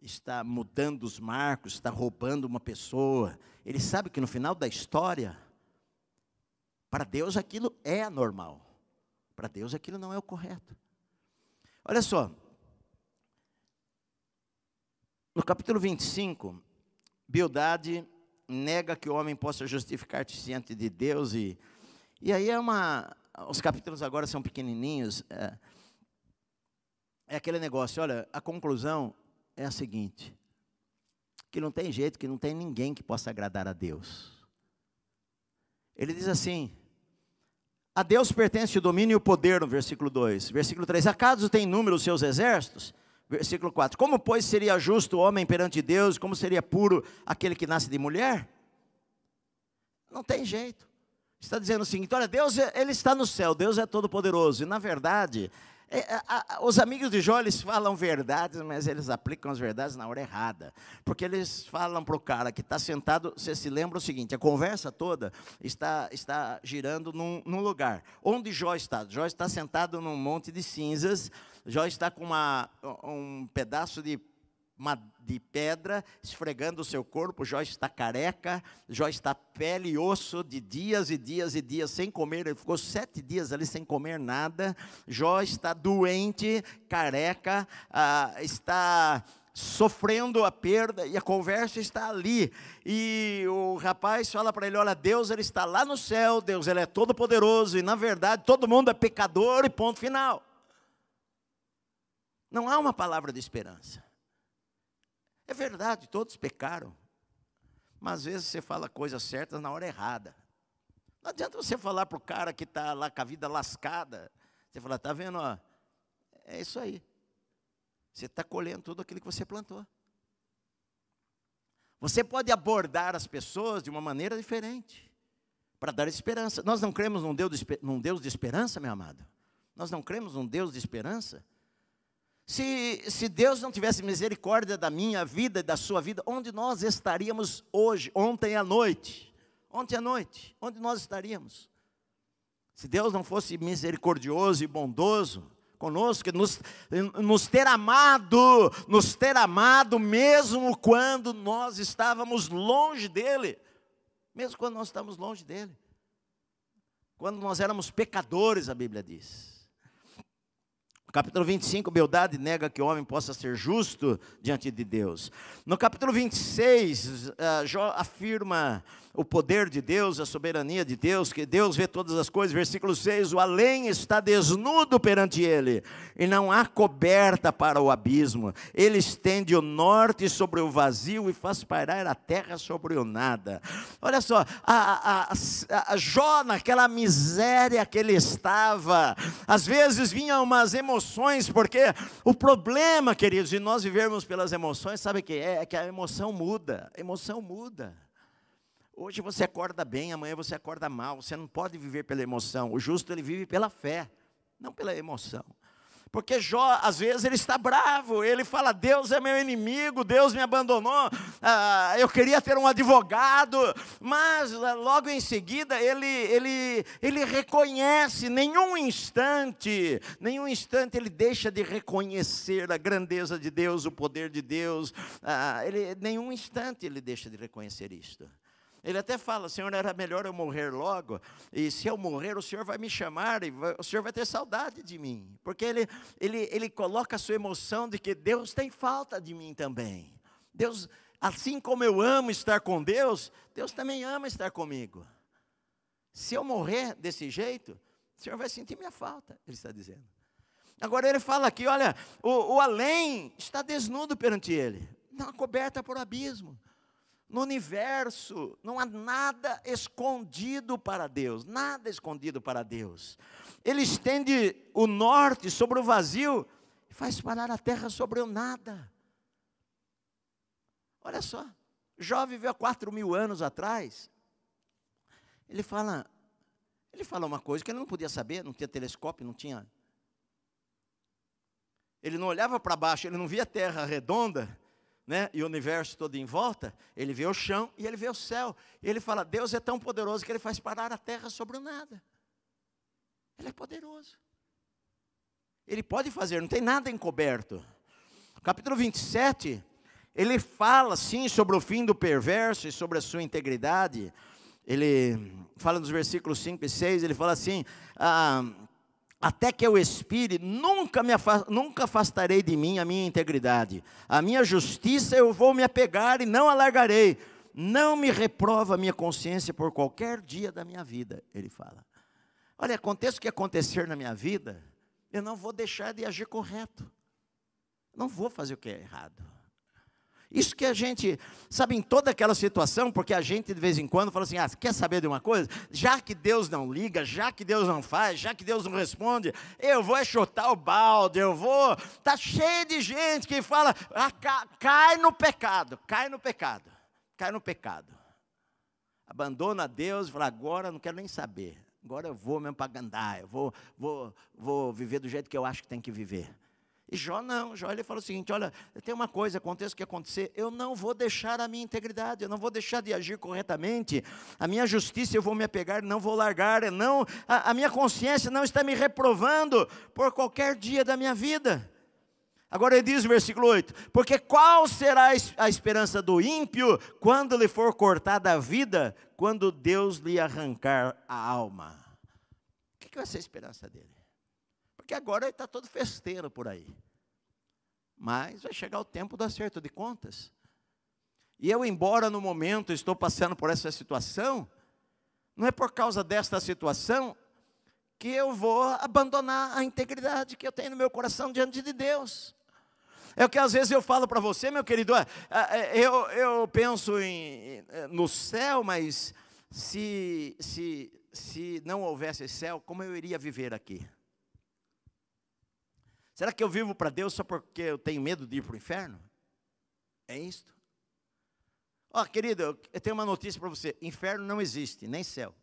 Speaker 1: está mudando os marcos, está roubando uma pessoa. Ele sabe que no final da história, para Deus aquilo é anormal. Para Deus aquilo não é o correto. Olha só. No capítulo 25, Bildade nega que o homem possa justificar-se diante de Deus e e aí é uma os capítulos agora são pequenininhos, é, é aquele negócio, olha, a conclusão é a seguinte: que não tem jeito, que não tem ninguém que possa agradar a Deus. Ele diz assim: a Deus pertence o domínio e o poder, no versículo 2. Versículo 3: Acaso tem número os seus exércitos? Versículo 4: Como, pois, seria justo o homem perante Deus? Como seria puro aquele que nasce de mulher? Não tem jeito. Está dizendo o seguinte: olha, Deus, ele está no céu, Deus é todo-poderoso. E, na verdade, é, a, a, os amigos de Jó, eles falam verdades, mas eles aplicam as verdades na hora errada. Porque eles falam para o cara que está sentado, você se lembra o seguinte, a conversa toda está, está girando num, num lugar. Onde Jó está? Jó está sentado num monte de cinzas, Jó está com uma, um pedaço de uma, de pedra, esfregando o seu corpo. Jó está careca, Jó está pele e osso de dias e dias e dias sem comer. Ele ficou sete dias ali sem comer nada. Jó está doente, careca, ah, está sofrendo a perda e a conversa está ali. E o rapaz fala para ele: Olha, Deus ele está lá no céu, Deus ele é todo poderoso e na verdade todo mundo é pecador e ponto final. Não há uma palavra de esperança. É verdade, todos pecaram. Mas às vezes você fala coisas certas na hora errada. Não adianta você falar para o cara que está lá com a vida lascada. Você fala, está vendo? Ó, é isso aí. você está colhendo tudo aquilo que você plantou. Você pode abordar as pessoas de uma maneira diferente, para dar esperança. Nós não cremos num Deus de esperança, meu amado? Nós não cremos num Deus de esperança? Se, se Deus não tivesse misericórdia da minha vida e da sua vida, onde nós estaríamos hoje, ontem à noite? Ontem à noite, onde nós estaríamos? Se Deus não fosse misericordioso e bondoso conosco, nos, nos ter amado, nos ter amado mesmo quando nós estávamos longe dEle, mesmo quando nós estávamos longe dEle, quando nós éramos pecadores, a Bíblia diz. Capítulo 25, Beldade nega que o homem possa ser justo diante de Deus. No capítulo 26, uh, eh, Jó afirma o poder de Deus, a soberania de Deus, que Deus vê todas as coisas. Versículo 6: O além está desnudo perante ele, e não há coberta para o abismo. Ele estende o norte sobre o vazio e faz pairar a terra sobre o nada. Olha só, a, a, a, a Jó, naquela miséria que ele estava, às vezes vinham umas emoções, porque o problema, queridos, de nós vivermos pelas emoções, sabe o que é? É que a emoção muda, a emoção muda. Hoje você acorda bem, amanhã você acorda mal. Você não pode viver pela emoção. O justo ele vive pela fé, não pela emoção. Porque Jó, às vezes, ele está bravo, ele fala: Deus é meu inimigo, Deus me abandonou, ah, eu queria ter um advogado, mas ah, logo em seguida ele, ele, ele reconhece, nenhum instante, nenhum instante ele deixa de reconhecer a grandeza de Deus, o poder de Deus, ah, ele, nenhum instante ele deixa de reconhecer isto. Ele até fala: Senhor, era melhor eu morrer logo, e se eu morrer, o Senhor vai me chamar, e vai, o Senhor vai ter saudade de mim. Porque ele, ele, ele coloca a sua emoção de que Deus tem falta de mim também. Deus, assim como eu amo estar com Deus, Deus também ama estar comigo. Se eu morrer desse jeito, o Senhor vai sentir minha falta, ele está dizendo. Agora ele fala aqui: olha, o, o além está desnudo perante ele, não coberta por abismo no universo, não há nada escondido para Deus, nada escondido para Deus. Ele estende o norte sobre o vazio e faz parar a terra sobre o nada. Olha só, Jó viveu há quatro mil anos atrás. Ele fala, ele fala uma coisa que ele não podia saber, não tinha telescópio, não tinha. Ele não olhava para baixo, ele não via a terra redonda, né, e o universo todo em volta, ele vê o chão e ele vê o céu. E ele fala: Deus é tão poderoso que ele faz parar a terra sobre o nada. Ele é poderoso. Ele pode fazer, não tem nada encoberto. Capítulo 27, ele fala sim sobre o fim do perverso e sobre a sua integridade. Ele fala nos versículos 5 e 6, ele fala assim: ah, até que eu expire, nunca, me nunca afastarei de mim a minha integridade. A minha justiça eu vou me apegar e não alargarei. Não me reprova a minha consciência por qualquer dia da minha vida, ele fala. Olha, aconteça o que acontecer na minha vida, eu não vou deixar de agir correto. Não vou fazer o que é errado. Isso que a gente, sabe, em toda aquela situação, porque a gente de vez em quando fala assim: ah, quer saber de uma coisa? Já que Deus não liga, já que Deus não faz, já que Deus não responde, eu vou chutar o balde, eu vou. Está cheio de gente que fala, ah, cai no pecado, cai no pecado, cai no pecado. Abandona Deus e fala: agora não quero nem saber, agora eu vou mesmo para Gandai, eu vou, vou, vou viver do jeito que eu acho que tem que viver. E Jó não, Jó ele falou o seguinte: olha, tem uma coisa, aconteça o que acontecer, eu não vou deixar a minha integridade, eu não vou deixar de agir corretamente, a minha justiça eu vou me apegar, não vou largar, não, a, a minha consciência não está me reprovando por qualquer dia da minha vida. Agora ele diz no versículo 8: Porque qual será a esperança do ímpio quando lhe for cortada a vida, quando Deus lhe arrancar a alma? O que vai ser a esperança dele? Porque agora ele está todo festeiro por aí. Mas vai chegar o tempo do acerto de contas. E eu, embora no momento estou passando por essa situação, não é por causa desta situação que eu vou abandonar a integridade que eu tenho no meu coração diante de Deus. É o que às vezes eu falo para você, meu querido, é, é, eu, eu penso em, no céu, mas se, se, se não houvesse céu, como eu iria viver aqui? Será que eu vivo para Deus só porque eu tenho medo de ir para o inferno? É isto? Ó, oh, querido, eu tenho uma notícia para você: inferno não existe, nem céu.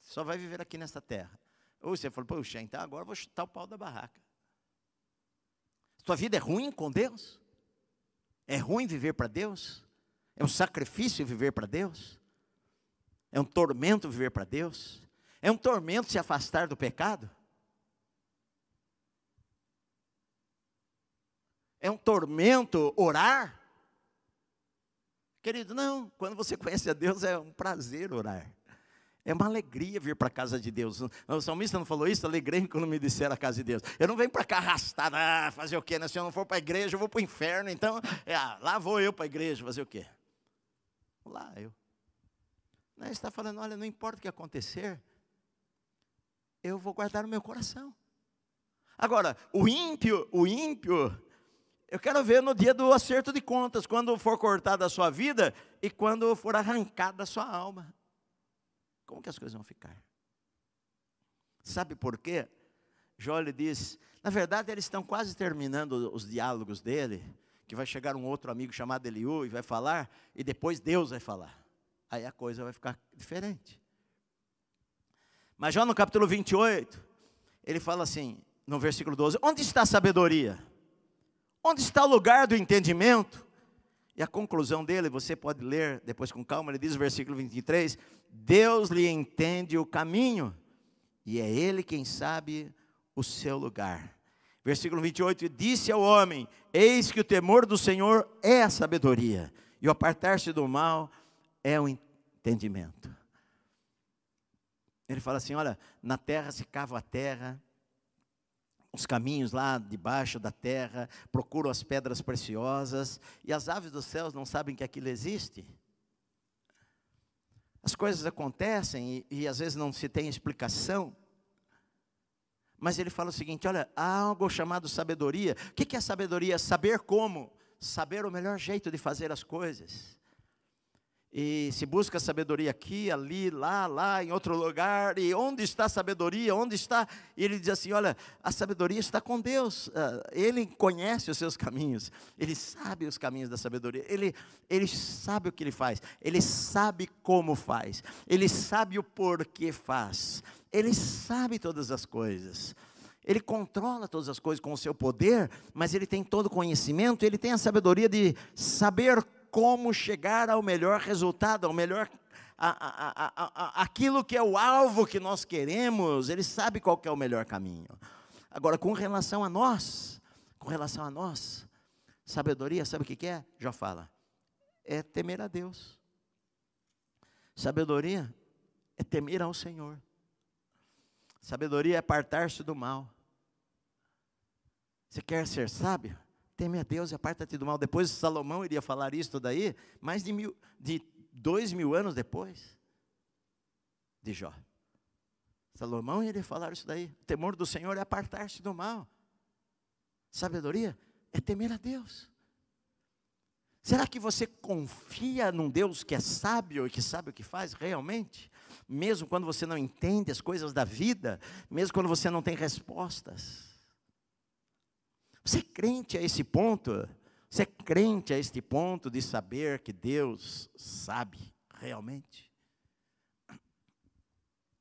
Speaker 1: Só vai viver aqui nesta terra. Ou você falou, poxa, então agora eu vou chutar o pau da barraca. Sua vida é ruim com Deus? É ruim viver para Deus? É um sacrifício viver para Deus? É um tormento viver para Deus? É um tormento se afastar do pecado? É um tormento orar? Querido, não. Quando você conhece a Deus, é um prazer orar. É uma alegria vir para a casa de Deus. O salmista não falou isso? Alegrei quando me disseram a casa de Deus. Eu não venho para cá arrastar, ah, fazer o quê? Né? Se eu não for para a igreja, eu vou para o inferno. Então, é, ah, lá vou eu para a igreja, fazer o quê? Lá eu. Não, ele está falando, olha, não importa o que acontecer, eu vou guardar o meu coração. Agora, o ímpio, o ímpio, eu quero ver no dia do acerto de contas, quando for cortada a sua vida e quando for arrancada a sua alma. Como que as coisas vão ficar? Sabe por quê? Jó lhe diz, na verdade eles estão quase terminando os diálogos dele, que vai chegar um outro amigo chamado Eliú e vai falar, e depois Deus vai falar. Aí a coisa vai ficar diferente. Mas Jó no capítulo 28, ele fala assim, no versículo 12: Onde está a sabedoria? Onde está o lugar do entendimento? E a conclusão dele, você pode ler depois com calma, ele diz no versículo 23: Deus lhe entende o caminho, e é Ele quem sabe o seu lugar. Versículo 28: Disse ao homem: Eis que o temor do Senhor é a sabedoria, e o apartar-se do mal é o entendimento. Ele fala assim: olha, na terra se cava a terra, os caminhos lá debaixo da terra, procuram as pedras preciosas, e as aves dos céus não sabem que aquilo existe. As coisas acontecem e, e às vezes não se tem explicação. Mas ele fala o seguinte: olha, há algo chamado sabedoria. O que é sabedoria? Saber como, saber o melhor jeito de fazer as coisas e se busca sabedoria aqui, ali, lá, lá, em outro lugar, e onde está a sabedoria? Onde está? E ele diz assim: olha, a sabedoria está com Deus, ah, ele conhece os seus caminhos, ele sabe os caminhos da sabedoria, ele, ele sabe o que ele faz, ele sabe como faz, ele sabe o porquê faz, ele sabe todas as coisas. Ele controla todas as coisas com o seu poder, mas ele tem todo o conhecimento, ele tem a sabedoria de saber como chegar ao melhor resultado, ao melhor a, a, a, aquilo que é o alvo que nós queremos, ele sabe qual é o melhor caminho. Agora, com relação a nós, com relação a nós, sabedoria, sabe o que é? Já fala, é temer a Deus. Sabedoria é temer ao Senhor. Sabedoria é apartar-se do mal. Você quer ser sábio? Teme a Deus e aparta-te do mal. Depois Salomão iria falar isso daí, mais de, mil, de dois mil anos depois de Jó. Salomão iria falar isso daí. O temor do Senhor é apartar-se do mal. Sabedoria é temer a Deus. Será que você confia num Deus que é sábio e que sabe o que faz realmente? Mesmo quando você não entende as coisas da vida, mesmo quando você não tem respostas. Você é crente a esse ponto? Você é crente a este ponto de saber que Deus sabe realmente?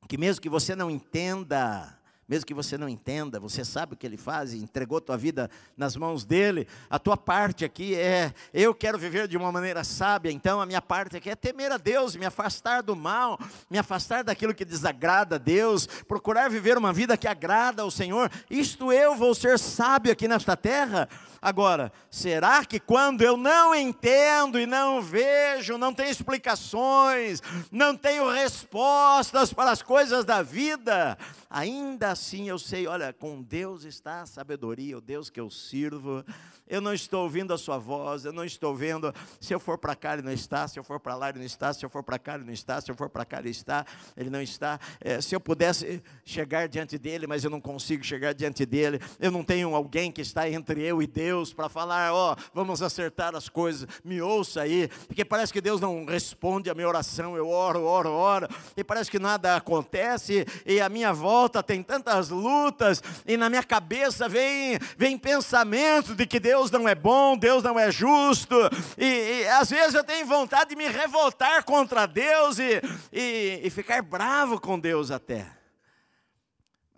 Speaker 1: Que mesmo que você não entenda, mesmo que você não entenda, você sabe o que ele faz entregou tua vida nas mãos dele. A tua parte aqui é: eu quero viver de uma maneira sábia, então a minha parte aqui é temer a Deus, me afastar do mal, me afastar daquilo que desagrada a Deus, procurar viver uma vida que agrada ao Senhor. Isto eu vou ser sábio aqui nesta terra. Agora, será que quando eu não entendo e não vejo, não tenho explicações, não tenho respostas para as coisas da vida, ainda assim eu sei, olha, com Deus está a sabedoria, o Deus que eu sirvo, eu não estou ouvindo a sua voz, eu não estou vendo, se eu for para cá ele não está, se eu for para lá ele não está, se eu for para cá ele não está, se eu for para cá ele está, ele não está, é, se eu pudesse chegar diante dele, mas eu não consigo chegar diante dele, eu não tenho alguém que está entre eu e Deus para falar, ó, oh, vamos acertar as coisas, me ouça aí, porque parece que Deus não responde a minha oração, eu oro, oro, oro, e parece que nada acontece, e a minha volta tem tanta tantas lutas, e na minha cabeça vem, vem pensamento de que Deus não é bom, Deus não é justo, e, e às vezes eu tenho vontade de me revoltar contra Deus e, e, e ficar bravo com Deus até.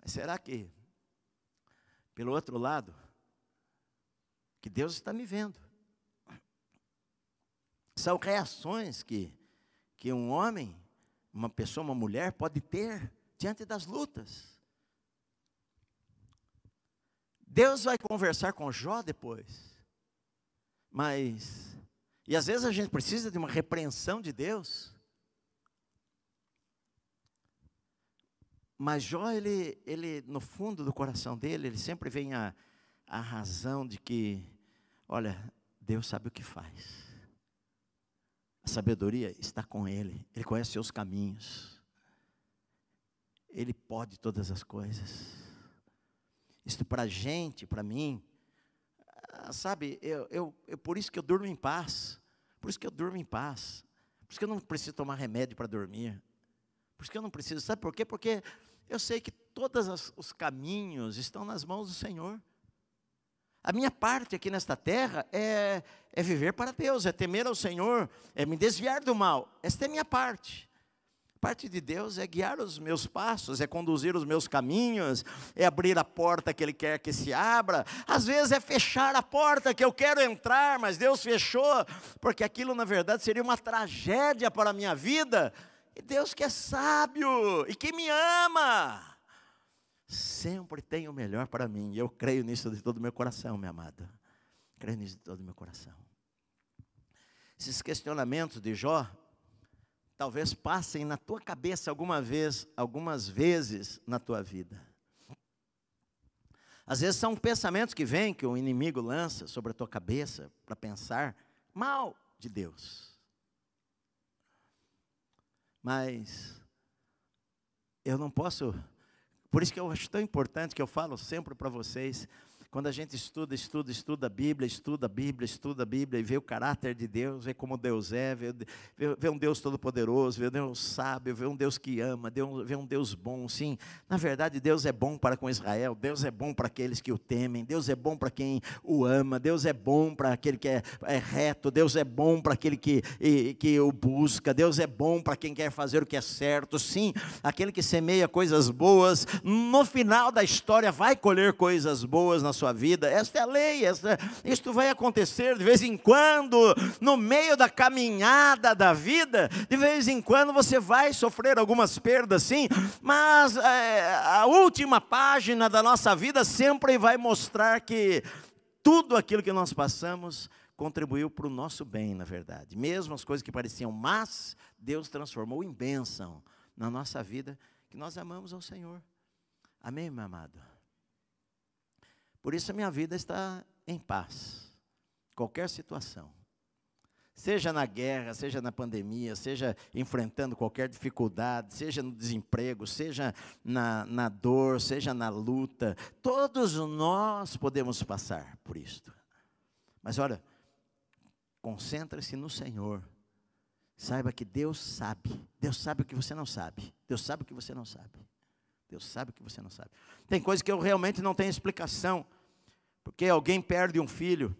Speaker 1: Mas será que, pelo outro lado, que Deus está me vendo? São reações que, que um homem, uma pessoa, uma mulher pode ter diante das lutas. Deus vai conversar com Jó depois. Mas, e às vezes a gente precisa de uma repreensão de Deus. Mas Jó, ele, ele, no fundo do coração dele, ele sempre vem a, a razão de que, olha, Deus sabe o que faz. A sabedoria está com Ele, Ele conhece seus caminhos, Ele pode todas as coisas. Isto para a gente, para mim, ah, sabe, eu, eu, eu, por isso que eu durmo em paz, por isso que eu durmo em paz, por isso que eu não preciso tomar remédio para dormir, por isso que eu não preciso, sabe por quê? Porque eu sei que todos os caminhos estão nas mãos do Senhor. A minha parte aqui nesta terra é, é viver para Deus, é temer ao Senhor, é me desviar do mal. Esta é a minha parte. Parte de Deus é guiar os meus passos, é conduzir os meus caminhos, é abrir a porta que Ele quer que se abra. Às vezes é fechar a porta que eu quero entrar, mas Deus fechou, porque aquilo na verdade seria uma tragédia para a minha vida. E Deus que é sábio e que me ama sempre tem o melhor para mim. E eu creio nisso de todo o meu coração, minha amada. Creio nisso de todo o meu coração. Esses questionamentos de Jó talvez passem na tua cabeça alguma vez, algumas vezes na tua vida. Às vezes são pensamentos que vêm, que o inimigo lança sobre a tua cabeça para pensar mal de Deus. Mas eu não posso por isso que eu acho tão importante que eu falo sempre para vocês, quando a gente estuda, estuda, estuda a Bíblia, estuda a Bíblia, estuda a Bíblia e vê o caráter de Deus, vê como Deus é, vê, vê, um Deus todo-poderoso, vê um Deus sábio, vê um Deus que ama, vê um Deus bom. Sim, na verdade, Deus é bom para com Israel, Deus é bom para aqueles que o temem, Deus é bom para quem o ama, Deus é bom para aquele que é, é, reto, Deus é bom para aquele que, e, que o busca, Deus é bom para quem quer fazer o que é certo. Sim, aquele que semeia coisas boas, no final da história vai colher coisas boas na sua vida. Esta é a lei, esta, isto vai acontecer de vez em quando, no meio da caminhada da vida, de vez em quando você vai sofrer algumas perdas, sim, mas é, a última página da nossa vida sempre vai mostrar que tudo aquilo que nós passamos contribuiu para o nosso bem, na verdade. Mesmo as coisas que pareciam más, Deus transformou em bênção na nossa vida, que nós amamos ao Senhor. Amém, meu amado? Por isso a minha vida está em paz. Qualquer situação. Seja na guerra, seja na pandemia, seja enfrentando qualquer dificuldade, seja no desemprego, seja na, na dor, seja na luta, todos nós podemos passar por isto. Mas olha, concentre-se no Senhor. Saiba que Deus sabe. Deus sabe o que você não sabe. Deus sabe o que você não sabe. Deus sabe o que você não sabe. Tem coisas que eu realmente não tenho explicação. Porque alguém perde um filho.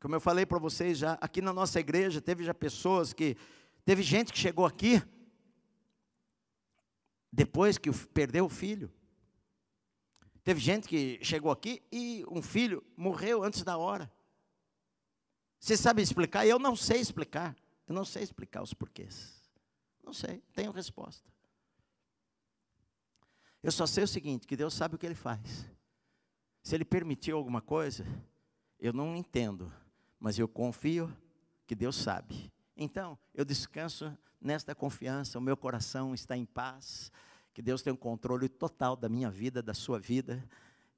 Speaker 1: Como eu falei para vocês já, aqui na nossa igreja teve já pessoas que. Teve gente que chegou aqui depois que perdeu o filho. Teve gente que chegou aqui e um filho morreu antes da hora. Você sabe explicar? Eu não sei explicar. Eu não sei explicar os porquês. Não sei, tenho resposta. Eu só sei o seguinte: que Deus sabe o que Ele faz. Se Ele permitiu alguma coisa, eu não entendo, mas eu confio que Deus sabe. Então, eu descanso nesta confiança, o meu coração está em paz, que Deus tem o um controle total da minha vida, da sua vida.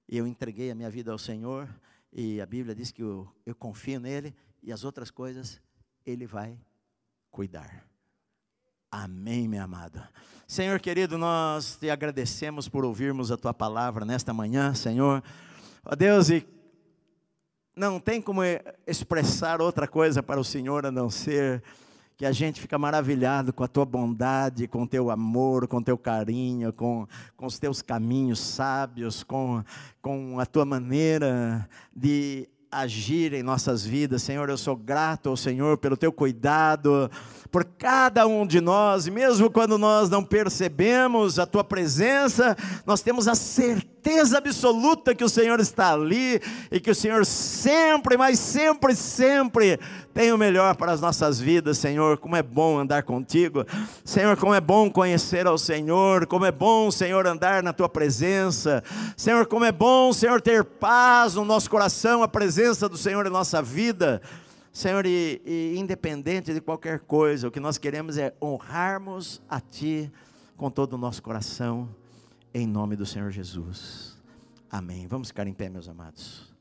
Speaker 1: Eu entreguei a minha vida ao Senhor, e a Bíblia diz que eu, eu confio nele, e as outras coisas Ele vai cuidar. Amém, minha amada. Senhor querido, nós te agradecemos por ouvirmos a tua palavra nesta manhã, Senhor. Ó Deus, e não tem como expressar outra coisa para o Senhor a não ser que a gente fica maravilhado com a tua bondade, com o teu amor, com o teu carinho, com, com os teus caminhos sábios, com, com a tua maneira de agir em nossas vidas. Senhor, eu sou grato ao Senhor pelo teu cuidado, por cada um de nós, e mesmo quando nós não percebemos a tua presença, nós temos a certeza absoluta que o Senhor está ali e que o Senhor sempre, mas sempre, sempre tem o melhor para as nossas vidas, Senhor. Como é bom andar contigo, Senhor. Como é bom conhecer ao Senhor, como é bom, Senhor, andar na tua presença, Senhor. Como é bom, Senhor, ter paz no nosso coração, a presença do Senhor em nossa vida. Senhor, e, e independente de qualquer coisa, o que nós queremos é honrarmos a Ti com todo o nosso coração, em nome do Senhor Jesus. Amém. Vamos ficar em pé, meus amados.